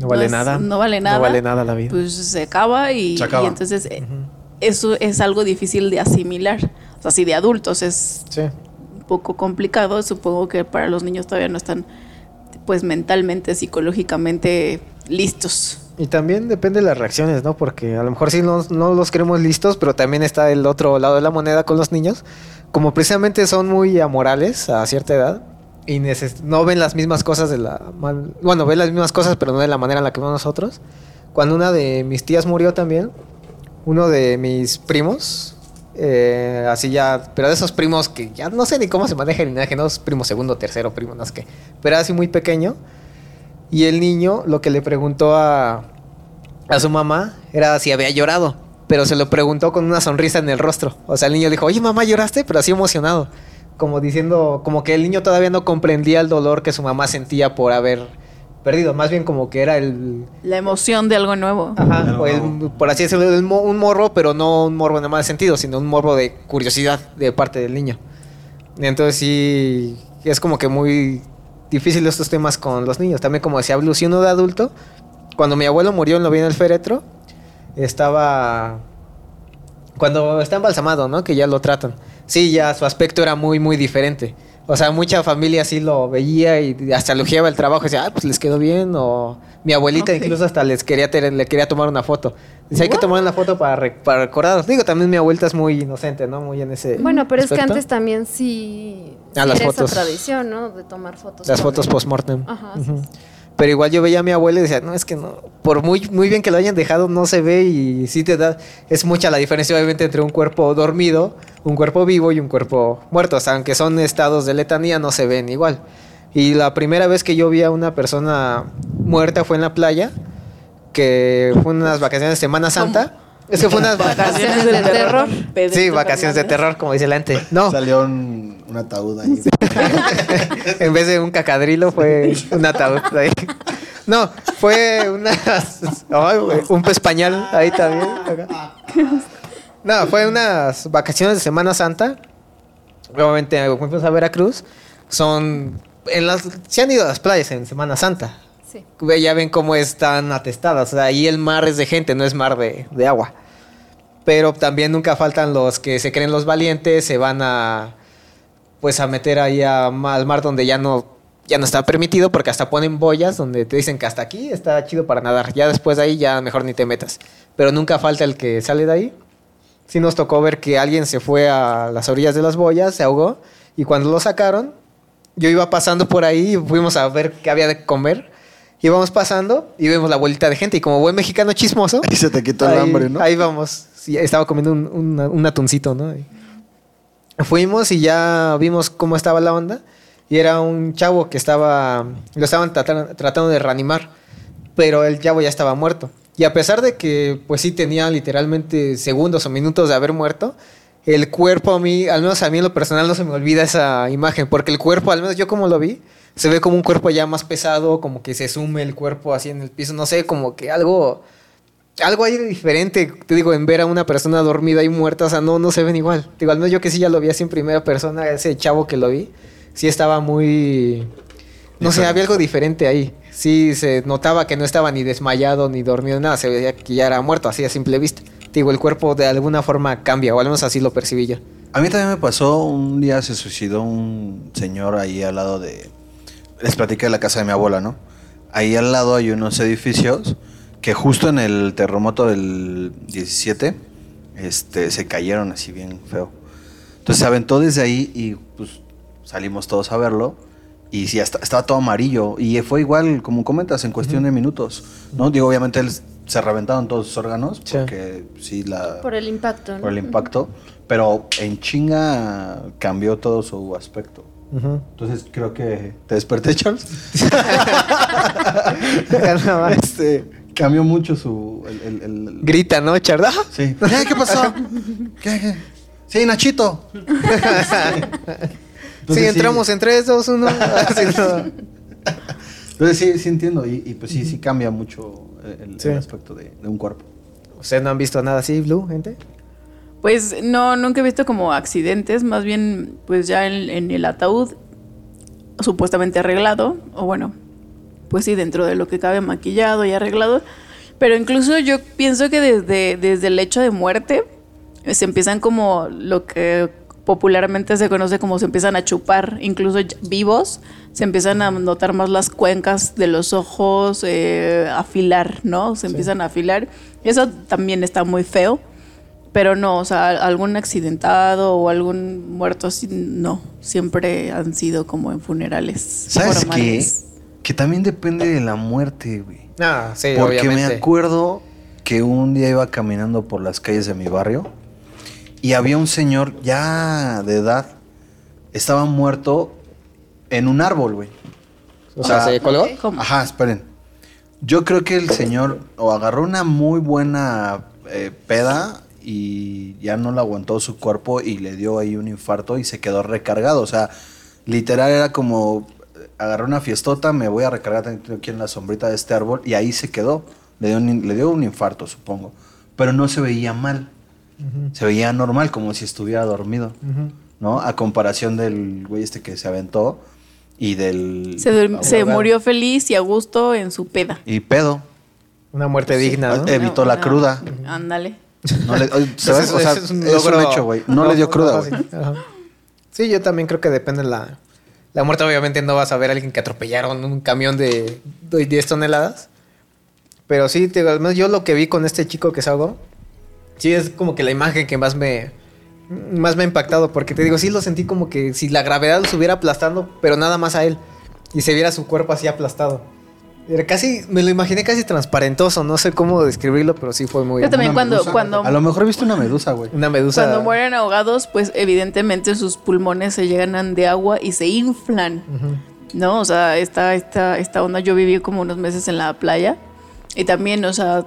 No vale es- nada. No vale nada. No vale nada la vida. Pues se acaba y, Se acaba. y entonces eh, eso es algo difícil de asimilar. O sea, si de adultos es Sí. un poco complicado, supongo que para los niños todavía no están pues mentalmente, psicológicamente listos. Y también depende de las reacciones, ¿no? Porque a lo mejor sí no, no los queremos listos, pero también está el otro lado de la moneda con los niños. Como precisamente son muy amorales a cierta edad y no ven las mismas cosas de la... man- Bueno, ven las mismas cosas, pero no de la manera en la que vemos nosotros. Cuando una de mis tías murió también, uno de mis primos, eh, así ya, pero de esos primos que ya no sé ni cómo se maneja el linaje, no es primo segundo, tercero, primo, no sé qué, pero era así muy pequeño. Y el niño lo que le preguntó a, a su mamá era si había llorado, pero se lo preguntó con una sonrisa en el rostro. O sea, el niño dijo, oye mamá, lloraste, pero así emocionado. Como diciendo, como que el niño todavía no comprendía el dolor que su mamá sentía por haber perdido. Más bien como que era el, La emoción de algo nuevo. Ajá, o el- por así decirlo, el un morbo, pero no un morbo en el mal sentido, sino un morbo de curiosidad de parte del niño. Entonces sí, es como que muy difícil estos temas con los niños. También como decía Blue, si uno de adulto, cuando mi abuelo murió, lo vi en el féretro, estaba... Cuando está embalsamado, ¿no? Que ya lo tratan. Sí, ya su aspecto era muy, muy diferente. O sea, mucha familia sí lo veía y hasta elogiaba el trabajo. Y decía, ah, pues les quedó bien. O mi abuelita incluso hasta les quería tener- le quería tomar una foto. Dice, hay que tomar una foto para, re- para recordarlos. Digo, también mi abuelita es muy inocente, ¿no? Muy en ese Bueno, pero es que antes también sí, Ah, sí las era fotos. esa tradición, ¿no? De tomar fotos. Las fotos post-mortem. Ajá, sí. Pero igual yo veía a mi abuela y decía, no, es que no, por muy, muy bien que lo hayan dejado, no se ve y sí te da, es mucha la diferencia obviamente entre un cuerpo dormido, un cuerpo vivo y un cuerpo muerto. O sea, aunque son estados de letanía, no se ven igual. Y la primera vez que yo vi a una persona muerta fue en la playa, que fue unas vacaciones de Semana Santa. Es que fue unas Vacaciones del terror. Sí, vacaciones de terror, como dice la gente. No, Salió un, un ataúd ahí. en vez de un cacadrilo fue un ataúd ahí. No, fue una, ay, güey, un pez pañal ahí también. acá. No, fue unas vacaciones de Semana Santa. Obviamente fuimos a Veracruz. Son en las se han ido a las playas en Semana Santa. Ya ven cómo están atestadas. Ahí el mar es de gente, no es mar de, de agua. Pero también nunca faltan los que se creen los valientes, se van a pues a meter ahí al mar donde ya no, ya no está permitido, porque hasta ponen boyas donde te dicen que hasta aquí está chido para nadar. Ya después de ahí ya mejor ni te metas. Pero nunca falta el que sale de ahí. Sí nos tocó ver que alguien se fue a las orillas de las boyas, se ahogó, y cuando lo sacaron, yo iba pasando por ahí y fuimos a ver qué había de comer. Íbamos pasando y vemos la bolita de gente. Y como buen mexicano chismoso. Y se te quitó el ahí- hambre, ¿no? Ahí vamos. Sí, estaba comiendo un, un- un atuncito, ¿no? Y fuimos y ya vimos cómo estaba la onda. Y era un chavo que estaba. Lo estaban tratan- tratando de reanimar. Pero el chavo ya estaba muerto. Y a pesar de que, pues sí, tenía literalmente segundos o minutos de haber muerto, el cuerpo a mí, al menos a mí en lo personal, no se me olvida esa imagen. Porque el cuerpo, al menos yo como lo vi, se ve como un cuerpo ya más pesado, como que se sume el cuerpo así en el piso. No sé, como que algo. Algo ahí de diferente, te digo, en ver a una persona dormida y muerta, o sea, no, no se ven igual. Digo, al menos yo que sí ya lo vi así en primera persona, ese chavo que lo vi, sí estaba muy... No sé, había algo diferente ahí. Sí, se notaba que no estaba ni desmayado ni dormido, nada, se veía que ya era muerto, así a simple vista. Te Digo, el cuerpo de alguna forma cambia, o al menos así lo percibí yo. A mí también me pasó, un día se suicidó un señor ahí al lado de... Les platiqué de la casa de mi abuela, ¿no? Ahí al lado hay unos edificios que justo en el terremoto del 17 este, se cayeron así bien feo. Entonces se aventó desde ahí y pues salimos todos a verlo. Y sí, hasta- estaba todo amarillo. Y fue igual, como comentas, en cuestión de minutos. ¿no? Digo, obviamente él se reventaron todos sus órganos. Sí. Porque sí, la, Por el impacto. ¿no? por el impacto, pero en chinga cambió todo su aspecto. Entonces creo que te desperté, Charles. Este, cambió mucho su el, el- el- el- Grita, ¿no, Charda? Sí. ¿Qué, qué pasó? ¿Qué, qué? Sí, Nachito. Sí, Entonces, entramos en 3, 2, 1. Entonces sí, sí entiendo y, y, pues sí, sí cambia mucho el, el Sí. aspecto de, de un cuerpo. ¿Ustedes no han visto nada así, Blue, gente? Pues no, nunca he visto como accidentes, más bien pues ya en, en el ataúd supuestamente arreglado, o bueno, pues sí, dentro de lo que cabe maquillado y arreglado, pero incluso yo pienso que desde, desde el hecho de muerte se empiezan como lo que popularmente se conoce como se empiezan a chupar, incluso vivos, se empiezan a notar más las cuencas de los ojos, eh, afilar, ¿no? Se empiezan a afilar. Eso también está muy feo. Pero no, o sea, algún accidentado o algún muerto así, no. Siempre han sido como en funerales. ¿Sabes qué? Que también depende de la muerte, güey. Ah, sí, Porque obviamente. me acuerdo que un día iba caminando por las calles de mi barrio y había un señor ya de edad, estaba muerto en un árbol, güey. O sea, Ah, ¿se colgó? ¿Cómo? Ajá, esperen. Yo creo que el señor o agarró una muy buena eh, peda y ya no le aguantó su cuerpo y le dio ahí un infarto y se quedó recargado. O sea, literal era como agarré una fiestota, me voy a recargar aquí en la sombrita de este árbol y ahí se quedó. Le dio un, le dio un infarto, supongo. Pero no se veía mal. Se veía normal, como si estuviera dormido. ¿No? A comparación del güey este que se aventó y del... Se, se murió feliz y a gusto en su peda. Y pedo. Una muerte digna, ¿no? Evitó la cruda. Ándale. No le, ¿sabes? eso- O sea, eso es un, hecho, güey. No, le dio cruda, güey. Sí, yo también creo que depende la... La muerte obviamente no vas a ver a alguien que atropellaron un camión de, de 10 toneladas. Pero sí, te digo, al menos yo lo que vi con este chico que se ahogó, sí es como que la imagen que más me, más me ha impactado. Porque te digo, sí lo sentí como que si la gravedad lo estuviera aplastando, pero nada más a él. Y se viera su cuerpo así aplastado. Era casi, me lo imaginé casi transparentoso, no sé cómo describirlo, pero sí fue muy... Yo también Una cuando, medusa. cuando, A lo mejor viste una medusa, güey. Una medusa... cuando mueren ahogados, pues evidentemente sus pulmones se llenan de agua y se inflan. ¿no? O sea, esta, esta, esta onda, yo viví como unos meses en la playa y también, o sea,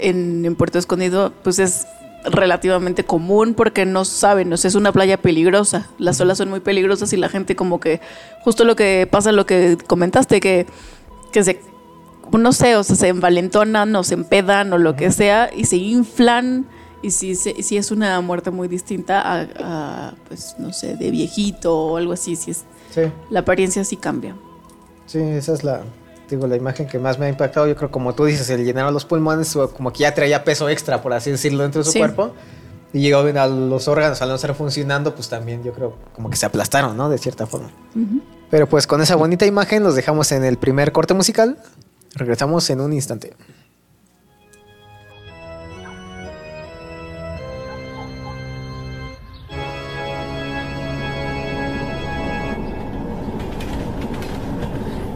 en, en Puerto Escondido, pues es relativamente común porque no saben, o sea, es una playa peligrosa, las olas son muy peligrosas y la gente como que, justo lo que pasa, lo que comentaste, que, que se, no sé, o sea, se envalentonan o se empedan o lo que sea y se inflan. Y si, si es una muerte muy distinta a, a, pues, no sé, de viejito o algo así, si es Sí. la apariencia sí cambia. Sí, esa es la, digo, la imagen que más me ha impactado, yo creo, como tú dices, el llenar los pulmones, o como que ya traía peso extra, por así decirlo, dentro de su Sí. cuerpo. Y llegó a los órganos, al no estar funcionando, pues también yo creo como que se aplastaron, ¿no? De cierta forma. Pero pues con esa bonita imagen los dejamos en el primer corte musical. Regresamos en un instante.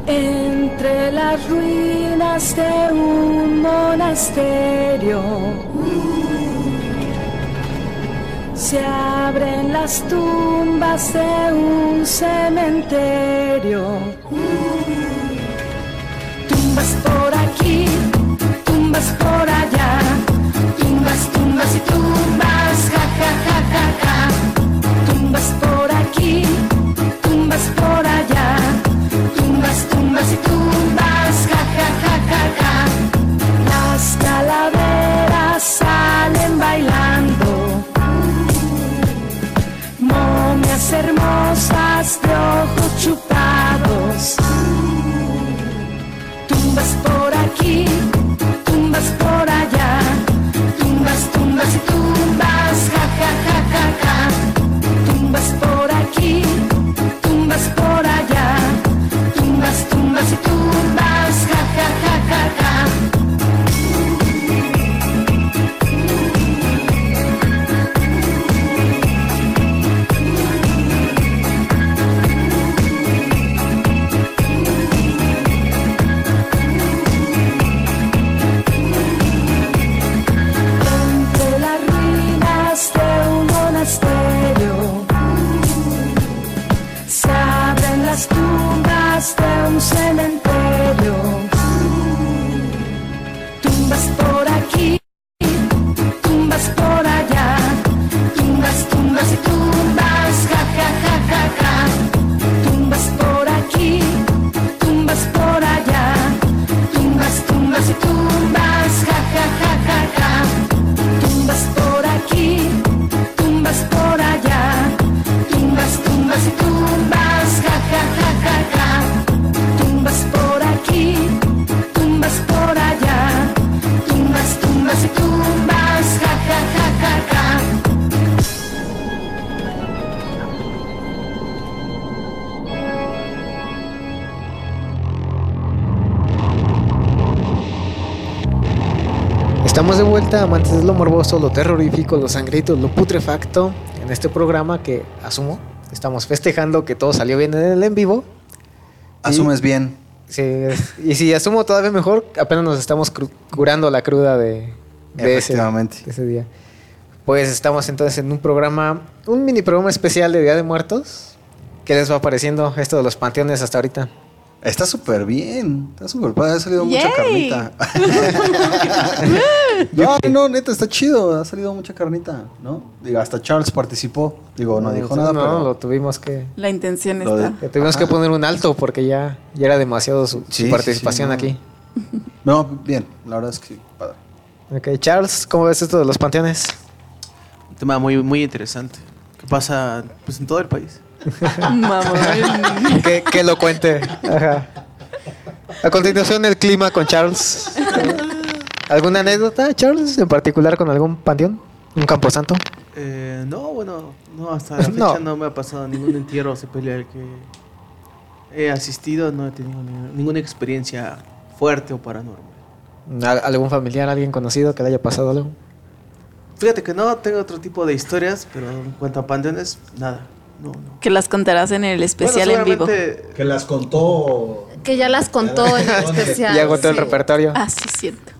Entre las ruinas de un monasterio se abren las tumbas de un cementerio. Tumbas por aquí, tumbas por allá, tumbas, tumbas y tumbas, ja, ja, ja, ja, ja. Tumbas por aquí, tumbas por allá, tumbas, tumbas y tumbas, Tumbas por aquí, tumbas Amantes de lo morboso, lo terrorífico, lo sangrito, lo putrefacto, en este programa que asumo estamos festejando que todo salió bien en el en vivo. Asumes bien. Sí, y si asumo todavía mejor, apenas nos estamos curando la cruda de, de ese, de ese día. Pues estamos entonces en un programa, un mini programa especial de Día de Muertos. ¿Qué les va pareciendo esto de los panteones hasta ahorita? Está súper bien. Está súper padre. Ha salido mucha carnita. no, no, neta, está chido. Ha salido mucha carnita, ¿no? Digo, hasta Charles participó. Digo, no, dijo nada, no, pero... lo tuvimos que, La intención de- está. tuvimos que poner un alto porque ya, ya era demasiado su, su Sí, sí, participación sí, no. aquí. No, bien. La verdad es que sí, padre. Ok, Charles, ¿cómo ves esto de los panteones? Un tema muy, muy interesante. Que pasa pues, en todo el país. Mamón. que, que lo cuente. Ajá. A continuación, el clima con Charles. ¿Alguna anécdota, Charles, en particular con algún panteón? ¿Un camposanto? Eh, no, bueno, no, hasta la fecha No. no. me ha pasado ningún entierro o sepelio al que he asistido, no he tenido ni- ninguna experiencia fuerte o paranormal. ¿Al- ¿Algún familiar, alguien conocido que le haya pasado algo? Fíjate que no tengo otro tipo de historias, pero en cuanto a panteones, nada. No, no. Que las contarás en el especial Bueno, en vivo. Que las contó... Que ya las contó en el especial. Ya agotó el sí. repertorio. Ah, sí, cierto.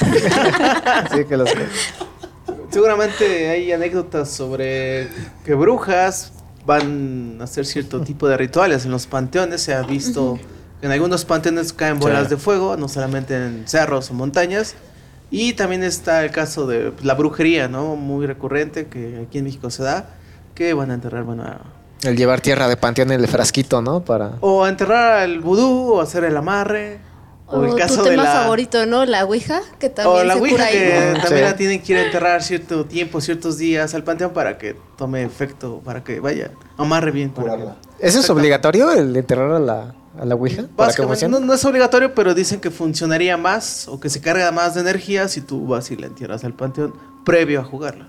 Sí, que los... Seguramente hay anécdotas sobre que brujas van a hacer cierto tipo de rituales en los panteones. Se ha visto que en algunos panteones caen bolas Sí. de fuego, no solamente en cerros o montañas. Y también está el caso de la brujería, ¿no? Muy recurrente que aquí en México se da, que van a enterrar, bueno, a- El llevar tierra de panteón en el frasquito, ¿no? Para... o a enterrar al vudú, o hacer el amarre, o, O el caso tu de tema la... favorito, ¿no? La Ouija, que también O la se Ouija cura ahí. que ¿no? también Sí. la tienen que ir a enterrar cierto tiempo, ciertos días al panteón para que tome efecto, para que vaya, amarre bien. para que- ¿Eso es obligatorio, el enterrar a la, a la Ouija? ¿Para que no, no es obligatorio, pero dicen que funcionaría más o que se carga más de energía si tú vas y la entierras al panteón previo a jugarla.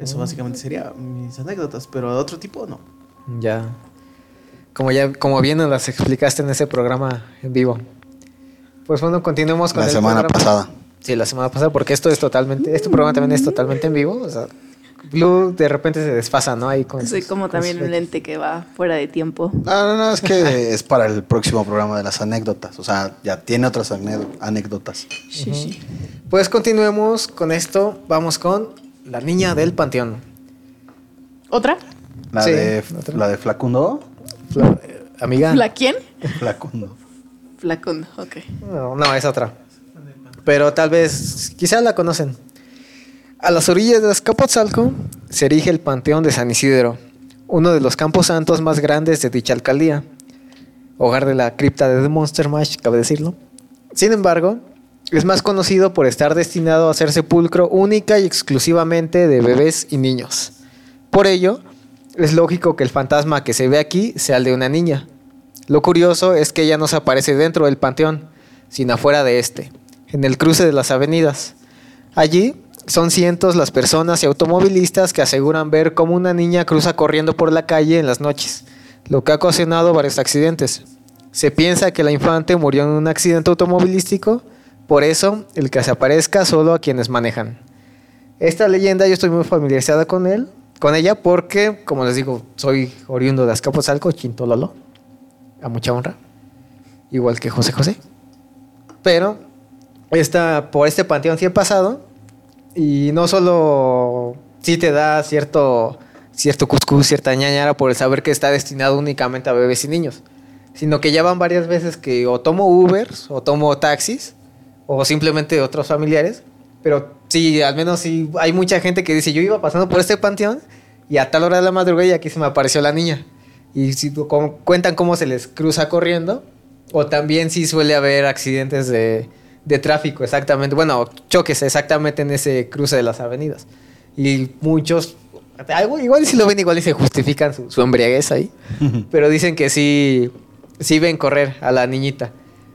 Eso Mm. básicamente sería mis anécdotas, pero de otro tipo no. Ya. Como ya, como bien nos las explicaste en ese programa en vivo. Pues bueno, continuemos con La el semana programa. pasada. Sí, la semana pasada, porque esto es totalmente, este programa también es totalmente en vivo. O sea, Blue de repente se desfasa, ¿no? Ahí con Soy sus- como con también sus un lente que va fuera de tiempo. No, no, no, es que es para el próximo programa de las anécdotas. O sea, ya tiene otras ané- anécdotas. Sí, sí. Pues continuemos con esto. Vamos con la niña del panteón. ¿Otra? La, Sí, de, otra. la de Flacundo. Fla- eh, amiga. ¿La quién? Flacundo. Flacundo, ok. No, no, es otra. Pero tal vez, quizás la conocen. A las orillas de Azcapotzalco se erige el Panteón de San Isidro, uno de los campos santos más grandes de dicha alcaldía, hogar de la cripta de The Monster Mash, cabe decirlo. Sin embargo, es más conocido por estar destinado a ser sepulcro única y exclusivamente de bebés y niños. Por ello, es lógico que el fantasma que se ve aquí sea el de una niña. Lo curioso es que ella no se aparece dentro del panteón, sino afuera de este, en el cruce de las avenidas. Allí son cientos las personas y automovilistas que aseguran ver cómo una niña cruza corriendo por la calle en las noches, lo que ha ocasionado varios accidentes. Se piensa que la infante murió en un accidente automovilístico, por eso el que se aparezca solo a quienes manejan. Esta leyenda yo estoy muy familiarizada con él, con ella porque, como les digo, soy oriundo de Azcapotzalco, Chintololo, a mucha honra, igual que José José. Pero esta, por este panteón sí he pasado y no solo sí te da cierto, cierto cuscús, cierta ñañara por el saber que está destinado únicamente a bebés y niños, sino que ya van varias veces que o tomo Ubers o tomo taxis o simplemente otros familiares, pero sí, al menos sí hay mucha gente que dice, yo iba pasando por este panteón y a tal hora de la madrugada y aquí se me apareció la niña. Y si como- cuentan cómo se les cruza corriendo, o también sí suele haber accidentes de, de tráfico, exactamente, bueno, choques exactamente en ese cruce de las avenidas. Y muchos, algo, igual si lo ven, igual y se justifican su, su embriaguez ahí, pero dicen que sí, sí ven correr a la niñita.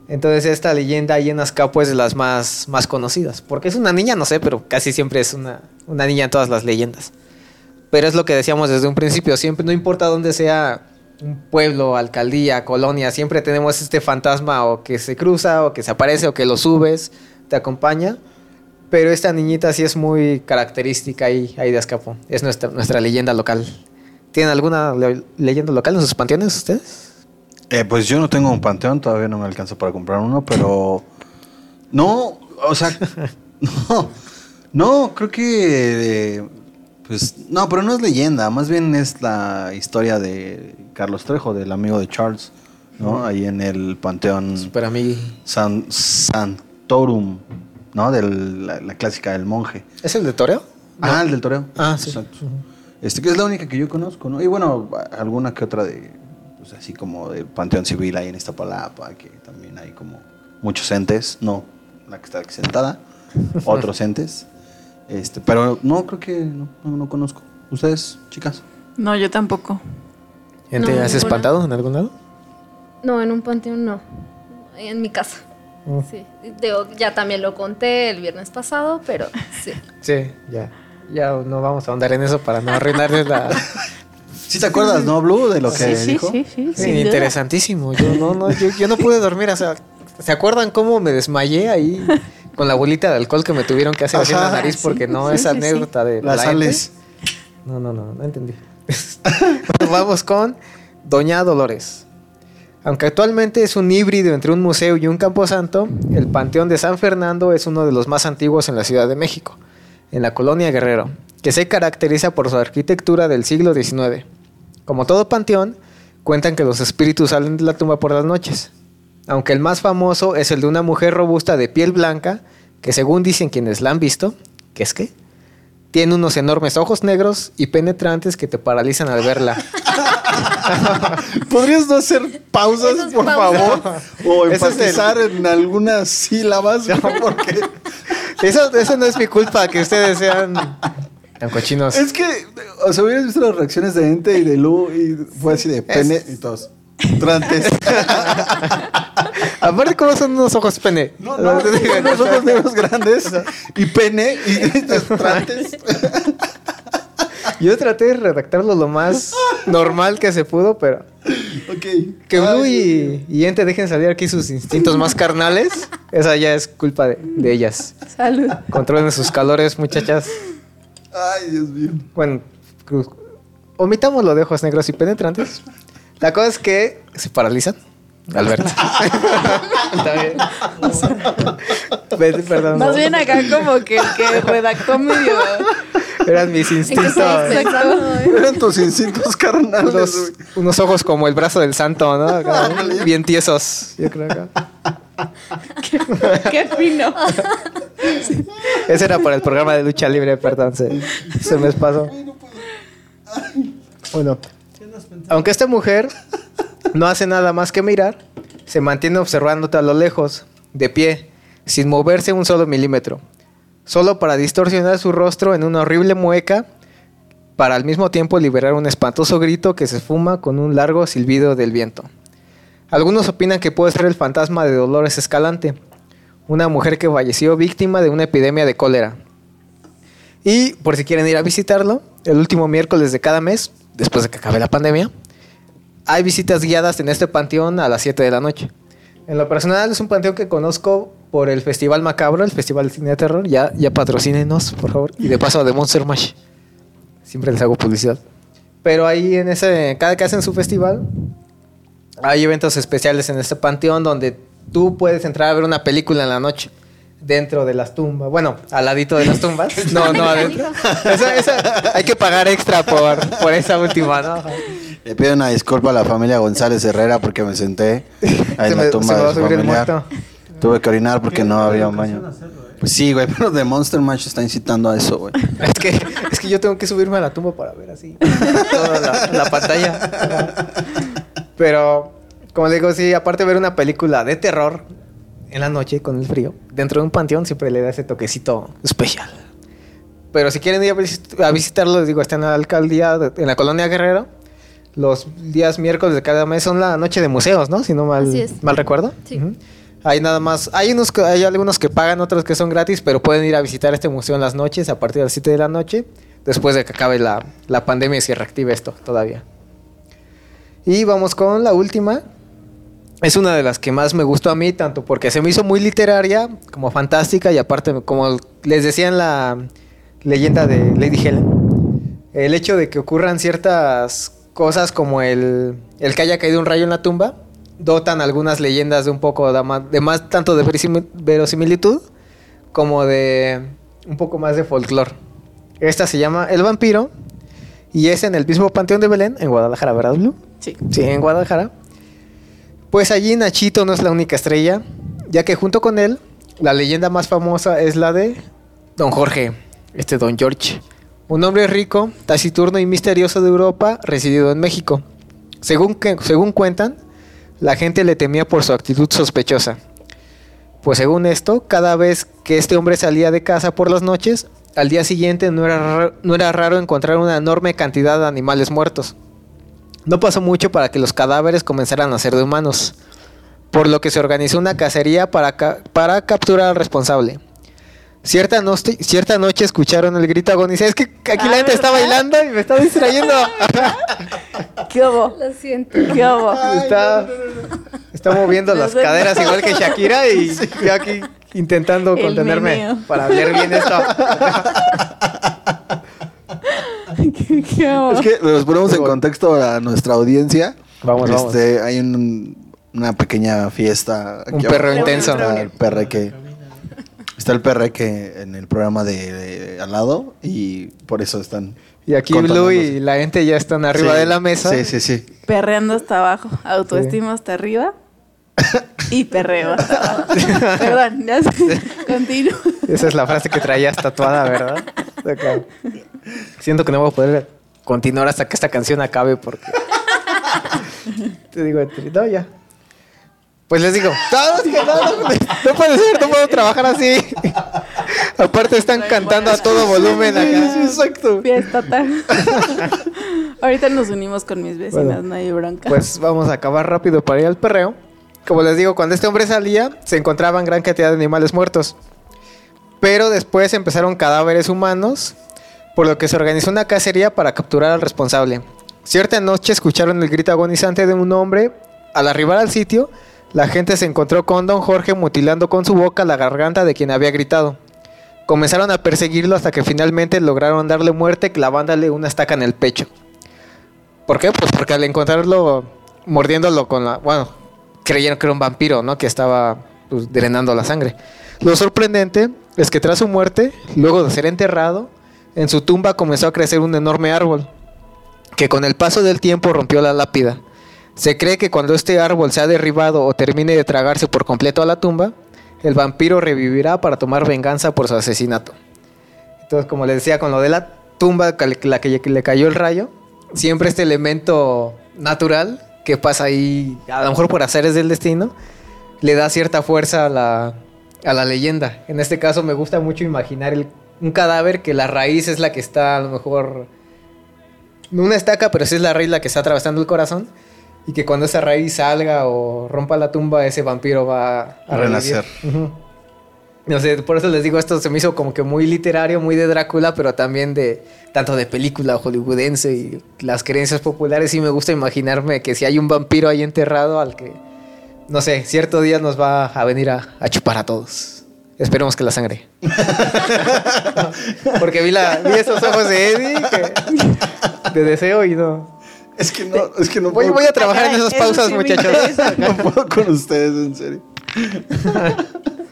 Entonces esta leyenda ahí en Azcapo es de las más, más conocidas. Porque es una niña, no sé, pero casi siempre es una, una niña en todas las leyendas. Pero es lo que decíamos desde un principio, siempre, no importa dónde sea un pueblo, alcaldía, colonia, siempre tenemos este fantasma o que se cruza o que se aparece o que lo subes, te acompaña. Pero esta niñita sí es muy característica ahí, ahí de Azcapo. Es nuestra, nuestra leyenda local. ¿Tienen alguna le- leyenda local en sus panteones ustedes? Eh, pues yo no tengo un panteón, todavía no me alcanza para comprar uno, pero no, o sea, no, no, creo que, eh, pues, no, pero no es leyenda, más bien es la historia de Carlos Trejo, del amigo de Charles, ¿no? Ahí en el panteón Super. San, Santorum, ¿no? De la, la clásica del monje. ¿Es el de Toreo? Ah, el del toreo. Ah, sí. Exacto. Este que es la única que yo conozco, ¿no? Y bueno, alguna que otra de, pues así como de Panteón Civil ahí en Iztapalapa, que también hay como muchos entes, no la que está aquí sentada, otros entes. Este, pero no, creo que no, no, no conozco. ¿Ustedes, chicas? No, yo tampoco. ¿Gente No, has ninguna. espantado en algún lado? No, en un panteón no. En mi casa. Mm. Sí. Digo, ya también lo conté el viernes pasado, pero sí. Sí, ya. Ya no vamos a ahondar en eso para no arruinarles la... ¿Sí te acuerdas, no, Blue, de lo que sí, dijo? sí, sí, Sí, interesantísimo. Yo no, no, yo, yo no pude dormir. O sea, ¿se acuerdan cómo me desmayé ahí con la bolita de alcohol que me tuvieron que hacer así en la Ajá, nariz sí, porque no sí, es sí, sí. anécdota de Las la sales. gente? No, no, no, no entendí. Vamos con Doña Dolores. Aunque actualmente es un híbrido entre un museo y un camposanto, el Panteón de San Fernando es uno de los más antiguos en la Ciudad de México, en la colonia Guerrero, que se caracteriza por su arquitectura del siglo XIX. Como todo panteón, cuentan que los espíritus salen de la tumba por las noches, aunque el más famoso es el de una mujer robusta de piel blanca, que según dicen quienes la han visto, que es que tiene unos enormes ojos negros y penetrantes que te paralizan al verla. ¿Podrías no hacer pausas, por pausas. favor? O es enfatizar en algunas sílabas, ¿no? porque Eso, eso no es mi culpa, que ustedes sean tan cochinos. es que, o sea, hubieras visto las reacciones de Ente y de Lu y fue así de pene y todos. Trantes. Aparte, ¿cómo son unos ojos pene? No, no, unos ojos negros grandes y pene y trantes. Yo traté de redactarlo lo más normal que se pudo, pero Ok. que Blue y, y Ente dejen salir aquí sus instintos más carnales, esa ya es culpa de, de ellas. Salud. Controlen sus calores, muchachas. Ay, Dios mío. Bueno, cruz- omitamos lo de ojos negros y penetrantes. La cosa es que se paralizan. Alberto. Está bien. Perdón. Más no. bien acá como que el que redactó medio... Eran mis ¿En qué instintos. Eran tus instintos carnales. Unos, ojos como el brazo del santo, ¿no? Acá, bien tiesos. Yo creo acá. Qué fino. Ese era para el programa de lucha libre, perdón, se, me pasó. Bueno, aunque esta mujer no hace nada más que mirar, se mantiene observándote a lo lejos, de pie, sin moverse un solo milímetro, solo para distorsionar su rostro en una horrible mueca, para al mismo tiempo liberar un espantoso grito que se esfuma con un largo silbido del viento. Algunos opinan que puede ser el fantasma de Dolores Escalante, una mujer que falleció víctima de una epidemia de cólera. Y por si quieren ir a visitarlo, el último miércoles de cada mes, después de que acabe la pandemia, hay visitas guiadas en este panteón a las 7 de la noche. En lo personal es un panteón que conozco por el Festival Macabro, el Festival de Cine de Terror. Ya, ya patrocínenos, por favor. Y de paso de Monster Mash. Siempre les hago publicidad. Pero ahí en ese, cada que hacen su festival, hay eventos especiales en este panteón donde tú puedes entrar a ver una película en la noche dentro de las tumbas. Bueno, al ladito de las tumbas. No, no adentro. Esa- esa- hay que pagar extra por, por esa última, ¿no? Le pido una disculpa a la familia González Herrera porque me senté ahí Se en la tumba de su familiar. Tuve que orinar porque no había un baño. Pues sí, güey, pero The Monster Mash está incitando a eso, güey. Es que, es que yo tengo que subirme a la tumba para ver así toda la, la pantalla. Pero, como digo, sí, aparte de ver una película de terror en la noche con el frío, dentro de un panteón siempre le da ese toquecito especial. Pero si quieren ir a, visit- a visitarlo, les digo, está en la alcaldía, en la colonia Guerrero. Los días miércoles de cada mes son la noche de museos, ¿no? Si no mal, mal recuerdo. Sí. Hay nada más, hay unos hay algunos que pagan, otros que son gratis, pero pueden ir a visitar este museo en las noches a partir de las 7 de la noche, después de que acabe la, la pandemia y se reactive esto todavía. Y vamos con la última. Es una de las que más me gustó a mí, tanto porque se me hizo muy literaria como fantástica y aparte, como les decía en la leyenda de Lady Helen, el hecho de que ocurran ciertas cosas como el, el que haya caído un rayo en la tumba, dotan algunas leyendas de un poco de más, de más tanto de verosimi- verosimilitud como de un poco más de folclore. Esta se llama El vampiro y es en el mismo Panteón de Belén, en Guadalajara, ¿verdad, Blue? Sí. Sí, en Guadalajara. Pues allí Nachito no es la única estrella, ya que junto con él, la leyenda más famosa es la de Don Jorge, este Don George, un hombre rico, taciturno y misterioso de Europa, residido en México. Según, según cuentan, la gente le temía por su actitud sospechosa. Pues según esto, cada vez que este hombre salía de casa por las noches, al día siguiente no era, ra- no era raro encontrar una enorme cantidad de animales muertos. No pasó mucho para que los cadáveres comenzaran a ser de humanos, por lo que se organizó una cacería para, ca- para capturar al responsable. Cierta, noche- cierta noche escucharon el grito agonizante. Es que aquí la Ah, gente está ¿verdad? bailando y me está distrayendo. ¿Qué hubo? Lo siento. ¿Qué hubo? está, está moviendo las sé. caderas igual que Shakira y yo aquí intentando El contenerme meneo. para ver bien esto. ¿Qué? Es que los ponemos en contexto a nuestra audiencia. Vamos, vamos. este, Hay un- una pequeña fiesta. aquí Un perro abajo. intenso. Está el perreque. Está el perreque en el programa de, de al lado y por eso están. Y aquí Blue y la gente ya están arriba Sí, de la mesa. Sí, sí, sí. Perreando hasta abajo, autoestima hasta arriba y perreo. Perdón, ya continúo. Esa es la frase que traías tatuada, ¿verdad? Acá. Siento que no voy a poder continuar hasta que esta canción acabe porque... Te digo, no, ya. Pues les digo, no, es que no, puede ser, no puedo trabajar así. Aparte están cantando a todo volumen acá. Exacto. Fiesta. Ahorita nos unimos con mis vecinas, Bueno, no hay bronca. Pues vamos a acabar rápido para ir al perreo. Como les digo, cuando este hombre salía, se encontraban gran cantidad de animales muertos. Pero después empezaron cadáveres humanos, por lo que se organizó una cacería para capturar al responsable. Cierta noche escucharon el grito agonizante de un hombre. Al arribar al sitio, la gente se encontró con don Jorge mutilando con su boca la garganta de quien había gritado. Comenzaron a perseguirlo hasta que finalmente lograron darle muerte clavándole una estaca en el pecho. ¿Por qué? Pues porque al encontrarlo mordiéndolo con la... Bueno, creyeron que era un vampiro, ¿no? Que estaba pues, drenando la sangre. Lo sorprendente es que tras su muerte, luego de ser enterrado, en su tumba comenzó a crecer un enorme árbol, que con el paso del tiempo rompió la lápida. Se cree que cuando este árbol sea derribado o termine de tragarse por completo a la tumba, el vampiro revivirá para tomar venganza por su asesinato. Entonces, como les decía, con lo de la tumba, la que le cayó el rayo, siempre este elemento natural que pasa ahí, a lo mejor por haceres del destino, le da cierta fuerza a la, a la leyenda. En este caso me gusta mucho imaginar el- un cadáver que la raíz es la que está a lo mejor... No una estaca, pero sí es la raíz la que está atravesando el corazón. Y que cuando esa raíz salga o rompa la tumba, ese vampiro va a, renacer. No sé, por eso les digo, esto se me hizo como que muy literario, muy de Drácula, pero también de tanto de película hollywoodense y las creencias populares. Y me gusta imaginarme que si hay un vampiro ahí enterrado al que, no sé, cierto día nos va a venir a, a chupar a todos. Esperemos que la sangre. Porque vi, la, vi esos ojos de Eddie que- de deseo y no. Es que no, es que no Voy, puedo, voy a trabajar en esas pausas, muchachos. no puedo con ustedes, en serio.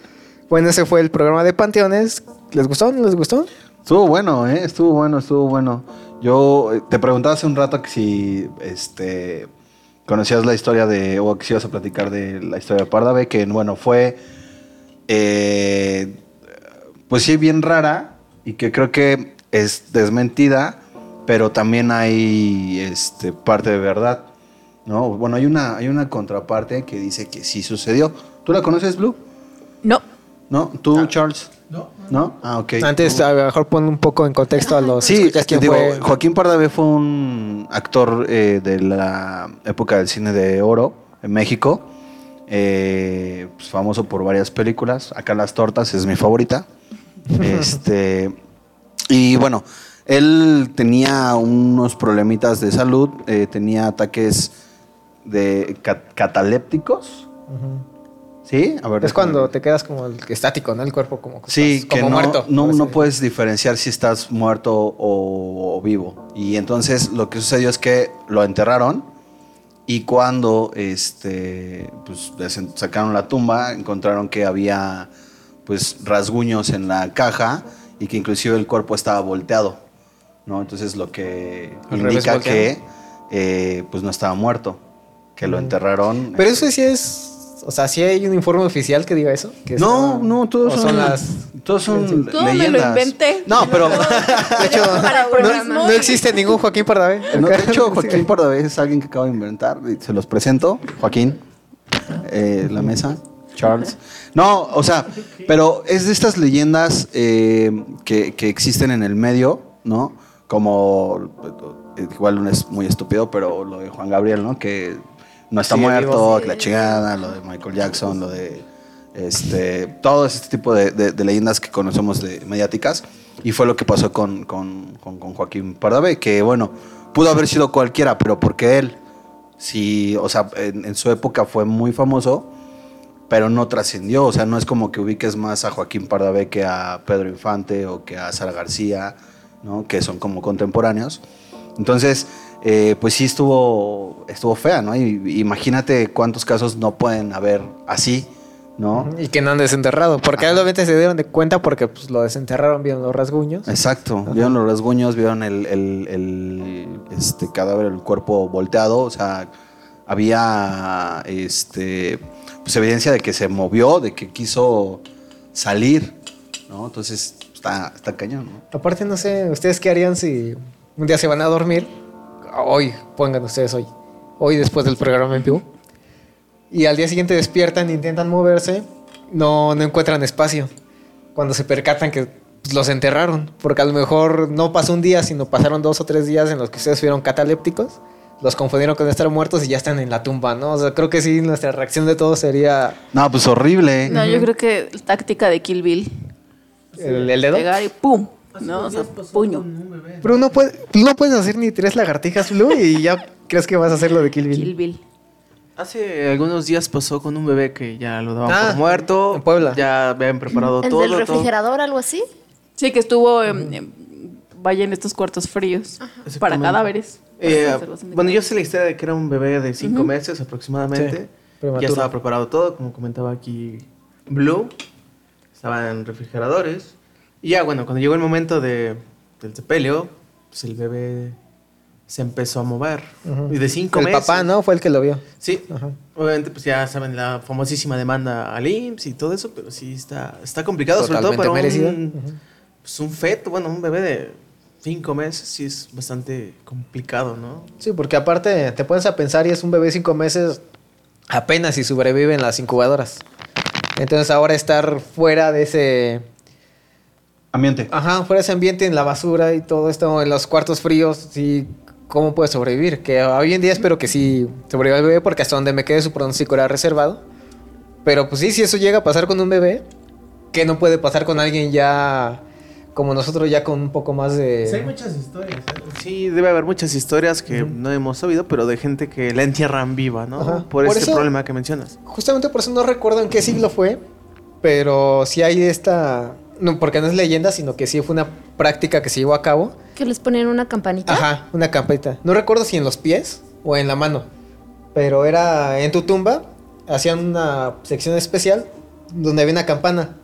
Bueno, ese fue el programa de Panteones. ¿Les gustó? ¿No les gustó? Estuvo bueno, ¿eh? Estuvo bueno, estuvo bueno. Yo eh, te preguntaba hace un rato que si este, conocías la historia de, o que si ibas a platicar de la historia de Pardavé, que bueno, fue, eh, pues sí, bien rara y que creo que es desmentida, pero también hay este, parte de verdad, ¿no? Bueno, hay una, hay una contraparte que dice que sí sucedió. ¿Tú la conoces, Blue? No. ¿No? ¿Tú, Charles? No. ¿No? Ah, ok. Antes, a lo mejor pon un poco en contexto a los. Sí, quién digo, fue. Joaquín Pardavé fue un actor eh, de la época del cine de oro en México, eh, pues, famoso por varias películas. Acá las tortas es mi favorita. este y bueno, él tenía unos problemitas de salud, eh, tenía ataques de ca- catalépticos. ¿Sí? A ver, Es cuando te quedas como el estático, ¿no? El cuerpo como, Sí, estás que como no, muerto. no, no puedes diferenciar si estás muerto o, o vivo. Y entonces lo que sucedió es que lo enterraron y cuando este, pues, sacaron la tumba, encontraron que había pues rasguños en la caja y que inclusive el cuerpo estaba volteado. ¿no? Entonces lo que Al indica que eh, pues no estaba muerto, que lo enterraron. Pero eso sí es. O sea, sí hay un informe oficial que diga eso. Que No, no, todos son, las. todos son Todo me lo leyendas. inventé. No, pero De hecho, no, existe ningún Joaquín Pardavé. No, de hecho, Joaquín Pardavé es alguien que acabo de inventar. y Se los presento. Joaquín, eh, la mesa, Charles. No, o sea, pero es de estas leyendas eh, que, que existen en el medio, ¿no? Como, igual no es muy estúpido, pero lo de Juan Gabriel, ¿no? Que no está muerto, que la chingada, lo de Michael Jackson, lo de este, todo este tipo de, de- de leyendas que conocemos de mediáticas. Y fue lo que pasó con, con- con- con Joaquín Pardavé, que bueno, pudo haber sido cualquiera, pero porque él, sí, o sea, en, en su época fue muy famoso, pero no trascendió. O sea, no es como que ubiques más a Joaquín Pardavé que a Pedro Infante o que a Sara García, ¿no? Que son como contemporáneos. Entonces, eh, pues sí estuvo, estuvo fea, ¿no? Y, imagínate cuántos casos no pueden haber así, ¿no? Y que no han desenterrado. Porque obviamente se dieron de cuenta porque pues, lo desenterraron, vieron los rasguños. Exacto. Vieron los rasguños, vieron el, el- el, este cadáver, el cuerpo volteado. O sea, había este pues evidencia de que se movió, de que quiso salir, ¿no? Entonces está, está cañón, ¿no? Aparte, no sé, ¿ustedes qué harían si un día se van a dormir? Hoy, pongan ustedes hoy. Hoy después del programa en vivo. Y al día siguiente despiertan, intentan moverse, no, no encuentran espacio. Cuando se percatan que pues, los enterraron. Porque a lo mejor no pasó un día, sino pasaron dos o tres días en los que ustedes fueron catalépticos. Los confundieron con estar muertos y ya están en la tumba, ¿no? O sea, creo que sí, nuestra reacción de todos sería No, pues horrible. No, yo creo que táctica de Kill Bill. el, el dedo. Pegar y ¡pum! No, o sea, puño. Pero no, puede, tú no puedes hacer ni tres lagartijas, Blue, y ya crees que vas a hacer lo de Kill Bill. Kill Bill. Hace algunos días pasó con un bebé que ya lo daban Ah, por muerto. en Puebla. Ya habían preparado ¿El todo. del todo. refrigerador, algo así? Sí, que estuvo em, em, vaya en estos cuartos fríos para cadáveres. Eh, bueno, yo sé la historia de que era un bebé de cinco meses aproximadamente. Sí, ya estaba preparado todo, como comentaba aquí Blue. Estaba en refrigeradores. Y ya, bueno, cuando llegó el momento de, del sepelio, pues el bebé se empezó a mover. Y de cinco El meses. papá, ¿no? Fue el que lo vio. Sí. Ajá. Obviamente, pues ya saben la famosísima demanda al IMSS y todo eso, pero sí está, está complicado, sobre todo para un, pues un feto, bueno, un bebé de cinco meses, sí es bastante complicado, ¿no? Sí, porque aparte te pones a pensar y es un bebé de cinco meses apenas si sobrevive en las incubadoras. Entonces ahora estar fuera de ese... Ambiente. Ajá, fuera de ese ambiente en la basura y todo esto, en los cuartos fríos, sí, ¿cómo puede sobrevivir? Que hoy en día espero que sí sobreviva el bebé porque hasta donde me quede su pronóstico era reservado. Pero pues sí, si eso llega a pasar con un bebé, que no puede pasar con alguien ya como nosotros ya con un poco más de... muchas historias. ¿eh? Sí, debe haber muchas historias que no hemos sabido, pero de gente que la entierran viva, ¿no? Ajá. Por, Por ese eso- problema que mencionas. Justamente por eso no recuerdo en qué siglo fue, pero sí hay esta... No, porque no es leyenda, sino que sí fue una práctica que se llevó a cabo. Que les ponen una campanita. Ajá, una campeta. No recuerdo si en los pies o en la mano, pero era en tu tumba, hacían una sección especial donde había una campana.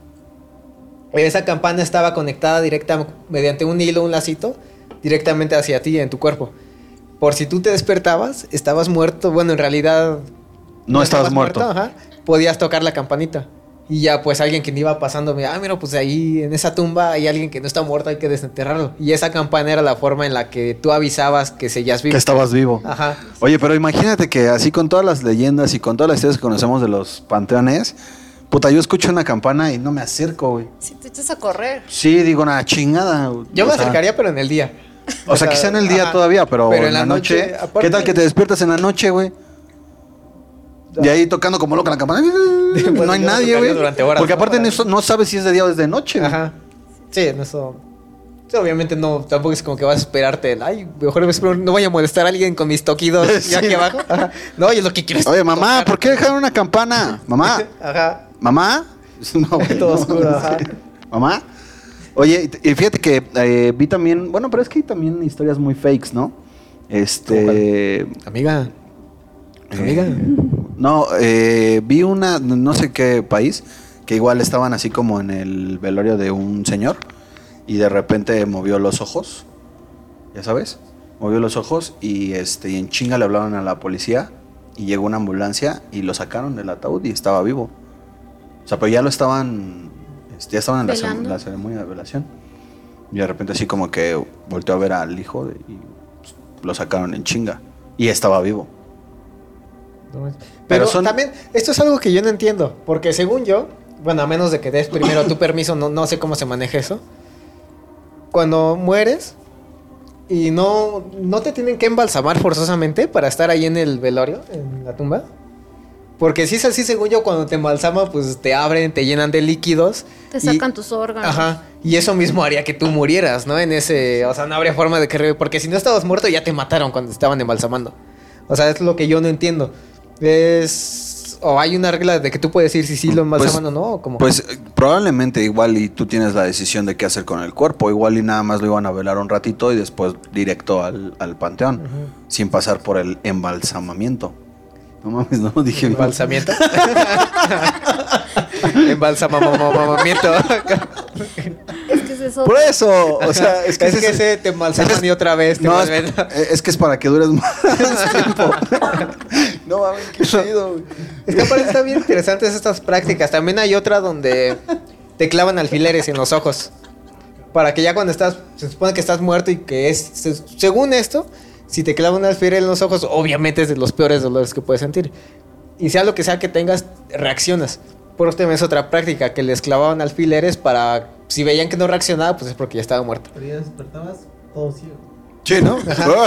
Esa campana estaba conectada directa mediante un hilo, un lacito, directamente hacia ti, en tu cuerpo. Por si tú te despertabas, estabas muerto, bueno, en realidad No estabas muerto. ajá, podías tocar la campanita. Y ya, pues alguien que iba pasando me, ah, mira, pues ahí en esa tumba hay alguien que no está muerto, hay que desenterrarlo. Y esa campana era la forma en la que tú avisabas que seguías vivo. Que estabas vivo. Ajá. Oye, pero imagínate que así con todas las leyendas y con todas las historias que conocemos de los panteones, puta, yo escucho una campana y no me acerco, güey. Si te echas a correr. Sí, digo, una chingada. Yo me sea, acercaría, pero en el día. O sea, quizá en el día todavía, pero, en la noche. aparte- ¿Qué tal que te despiertas en la noche, güey? De ahí tocando como loca la campana. Pues no hay nadie, güey. Porque aparte no, no sabes si es de día o es de noche. Ajá. Sí, en eso. sí, obviamente no, tampoco es como que vas a esperarte. Ay, mejor me espero, no vaya a molestar a alguien con mis toquidos Sí. ya aquí abajo. Ajá. No, yo lo que quiero es. Oye, mamá, tocar. ¿por qué dejaron una campana? Mamá, Ajá. mamá. No, güey, Todo no. oscuro, ajá. Mamá. Oye, y fíjate que eh, vi también, bueno, pero es que hay también historias muy fakes, ¿no? Este. Amiga. Amiga. No, eh, vi una, no sé qué país, que igual estaban así como en el velorio de un señor y de repente movió los ojos, ya sabes, movió los ojos y este y en chinga le hablaron a la policía y llegó una ambulancia y lo sacaron del ataúd y estaba vivo. O sea, pero ya lo estaban, este, ya estaban en la, ceremonia de velación y de repente así como que volteó a ver al hijo de- y pues, lo sacaron en chinga y estaba vivo. No es- Pero Pero son- también, esto es algo que yo no entiendo. Porque según yo, bueno, a menos de que des primero tu permiso, no, no sé cómo se maneja eso. Cuando mueres y no, no te tienen que embalsamar forzosamente para estar ahí en el velorio, en la tumba. Porque si es así, según yo, cuando te embalsaman, pues te abren, te llenan de líquidos. Te y- sacan tus órganos. Ajá. Y eso mismo haría que tú murieras, ¿no? En ese. O sea, no habría forma de que. Porque si no estabas muerto, ya te mataron cuando estaban embalsamando. O sea, es lo que yo no entiendo. Es. O hay una regla de que tú puedes decir si sí lo embalsaman o no. o como- Pues eh, probablemente igual y tú tienes la decisión de qué hacer con el cuerpo. Igual y nada más lo iban a velar un ratito y después directo al, al panteón. Sin pasar por el embalsamamiento. No mames, no dije bien. Embalsamiento. Embalsamamiento. Es que es eso. Por eso, o sea, es que, es que ese- te embalsaman y otra vez te no, es, es que es para que dures más tiempo. No mames, qué chido. güey. Es que aparte está bien interesantes estas prácticas. También hay otra donde te clavan alfileres en los ojos. Para que ya cuando estás, se supone que estás muerto y que es, se- según esto, si te clavan un alfiler en los ojos, obviamente es de los peores dolores que puedes sentir. Y sea lo que sea que tengas, reaccionas. Por último es otra práctica, que les clavaban alfileres para... Si veían que no reaccionaba, pues es porque ya estaba muerto. Pero ya despertabas todo ciego. Sí, ¿no?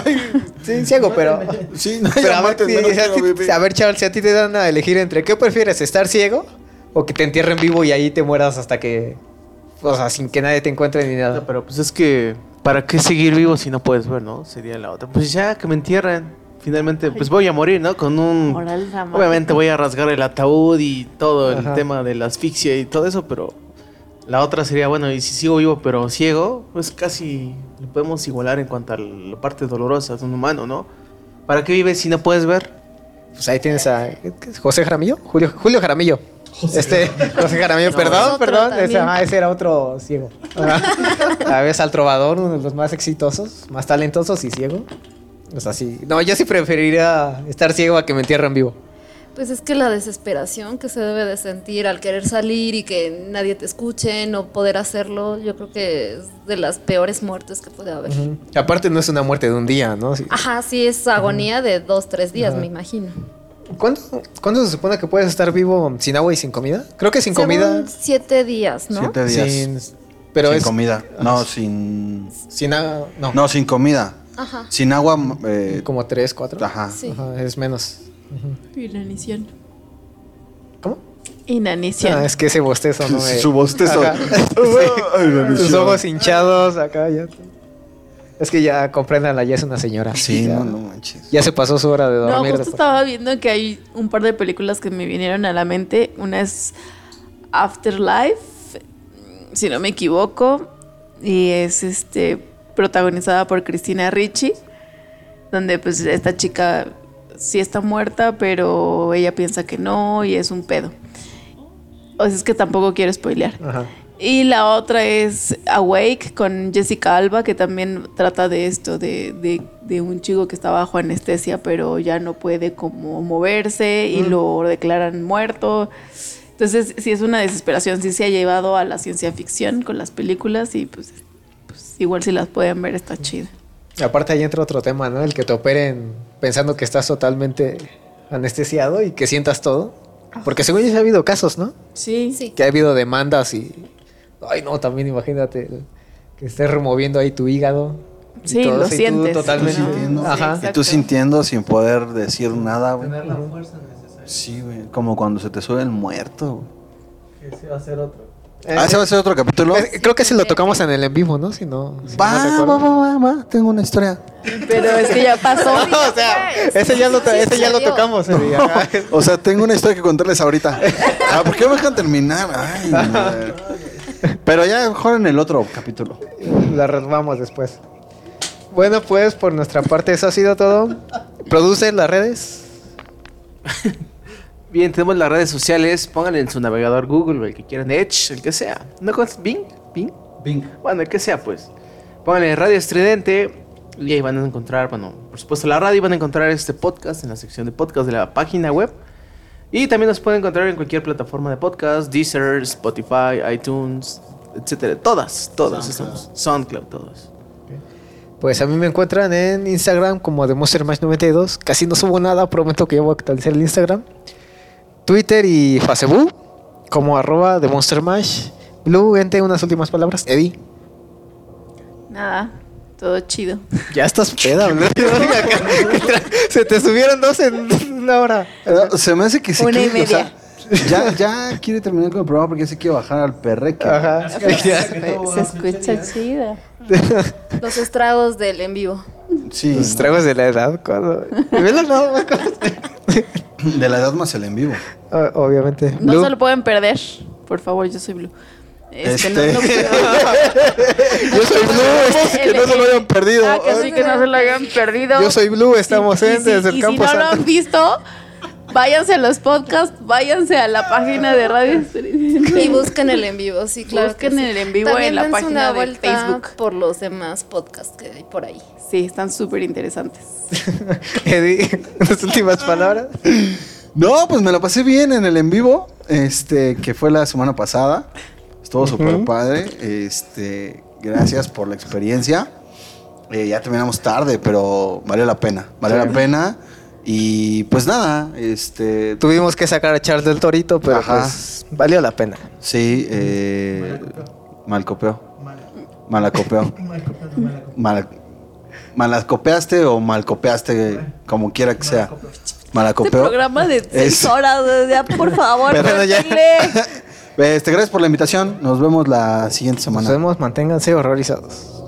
Ay, Sí, ciego, pero... sí, no, Pero a ver, mates, si- menos si a, ti- a ver, chaval, si a ti te dan a elegir entre qué prefieres, estar ciego o que te entierren vivo y ahí te mueras hasta que... O sea, sin que nadie te encuentre ni No, nada. pero pues es que, ¿para qué seguir vivo si no puedes ver, no? Sería la otra. Pues ya, que me entierren. Finalmente, pues voy a morir, ¿no? Con un... Obviamente voy a rasgar el ataúd y todo el Ajá. tema de la asfixia y todo eso, pero la otra sería, bueno, y si sigo vivo pero ciego, pues casi podemos igualar en cuanto a la parte dolorosa de un humano, ¿no? ¿Para qué vives si no puedes ver? Pues ahí tienes a. José Jaramillo, Julio, Julio Jaramillo. este, José Jaramillo, perdón, otro perdón, ese, ah, ese era otro ciego. A veces al trovador, uno de los más exitosos, más talentosos y ciego. O sea, sí. No, yo sí preferiría estar ciego a que me entierren vivo. Pues es que la desesperación que se debe de sentir al querer salir y que nadie te escuche, no poder hacerlo, yo creo que es de las peores muertes que puede haber. Aparte no es una muerte de un día, ¿no? Sí. Ajá, sí, es agonía de dos, tres días, me imagino. ¿Cuándo, cuándo se supone que puedes estar vivo sin agua y sin comida? Creo que sin Según comida. Siete días, ¿no? Siete días. Sin, pero sin es comida. No, sin. sin agua. No, No, sin comida. Ajá. Sin agua. eh, como tres, cuatro. Ajá. Sí. Ajá, es menos. Inanición. ¿Cómo? Inanición. Ah, es que ese bostezo no me... Su bostezo. Sus ojos hinchados acá ya. Es que ya compréndanla, ya es una señora. Sí, ya, no, no manches. ya se pasó su hora de No, dormir. justo después. estaba viendo que hay un par de películas que me vinieron a la mente. Una es Afterlife, si no me equivoco, y es este protagonizada por Cristina Ricci, donde pues esta chica sí está muerta, pero ella piensa que no y es un pedo. O sea, es que tampoco quiero spoilear. Ajá. Y la otra es Awake con Jessica Alba, que también trata de esto, de, de- de un chico que está bajo anestesia, pero ya no puede como moverse y lo declaran muerto. Entonces, sí es una desesperación, sí se ha llevado a la ciencia ficción con las películas y pues, pues igual si las pueden ver está chida. Aparte ahí entra otro tema, ¿no? El que te operen pensando que estás totalmente anestesiado y que sientas todo. Porque según yo ha habido casos, ¿no? Sí. Sí. Que ha habido demandas y... Ay, no, también imagínate que estés removiendo ahí tu hígado. y Sí, todo lo y tú sientes. totalmente... ¿no? sintiendo. Ajá. Y tú sintiendo sin poder decir nada, güey. Tener la fuerza necesaria. Sí, güey. Como cuando se te sube el muerto. güey. Que ese va a ser otro. Ah, ¿ese va a ser otro capítulo? eh, creo que si lo tocamos en el en vivo, ¿no? Si no... si no Va, va, recuerdo. va, va, va. Tengo una historia. Pero es que ya pasó. o sea, ese ya lo, ese ya lo tocamos. ese día. O sea, tengo una historia que contarles ahorita. Ah, ¿por qué me dejan terminar? Ay, no. Pero ya mejor en el otro capítulo. La retomamos después. Bueno, pues por nuestra parte eso ha sido todo. Produce las redes. Bien, tenemos las redes sociales. Pónganle en su navegador Google, el que quieran, Edge, el que sea. ¿No conoces Bing? Bing. Bing. Bueno, el que sea, pues. Pónganle Radio Estridente y ahí van a encontrar, bueno, por supuesto la radio y van a encontrar este podcast en la sección de podcast de la página web. Y también nos pueden encontrar en cualquier plataforma de podcast, Deezer, Spotify, iTunes, etcétera. Todas, todas estamos. SoundCloud, todas. Pues a mí me encuentran en Instagram como de MonsterMash92. Casi no subo nada, prometo que ya voy a actualizar el Instagram. Twitter y Facebook como arroba de MonsterMash. Blue, ente unas últimas palabras. Eddie. Nada, todo chido. Ya estás peda. Se te subieron dos en una hora. Eh, Se me hace que se Una y quiere, o sea, media. Ya, ya quiere terminar con el programa porque ya se quiere bajar al perreque. Ajá. Se escucha chida. Los estragos del en vivo. Sí. Los tragos de la edad. Cuando... De la edad más el en vivo. O- Obviamente. No Blue. se lo pueden perder. Por favor, yo soy Blue. Este, Este. no, no- Yo soy Blue. Es que no se lo hayan perdido. Ah, que sí, que no se lo hayan perdido. Yo soy Blue. Estamos en desde el y campo si no lo han visto, váyanse a los podcasts, váyanse a la página de Radio Estridente. Y busquen el en vivo, sí, claro. que Busquen sí. el en vivo También en la página una de vuelta Facebook. por los demás podcasts que hay por ahí. Sí, están súper interesantes. Eddie, las últimas palabras. No, pues me la pasé bien en el en vivo, este, que fue la semana pasada. Estuvo súper padre. Este, gracias por la experiencia. Eh, ya terminamos tarde, pero valió la pena. Valió la pena. Y pues nada, este. Tuvimos que sacar a Charles del Torito, pero Ajá. pues Valió la pena. Sí, eh, malcopeo. Malacopeo. Mal, malacopeaste o malcopeaste, como quiera que sea. Este Malacopeo. programa de seis Es- horas, ya, por favor, Pero ya. Este, gracias por la invitación. Nos vemos la siguiente Nos semana. vemos, manténganse horrorizados.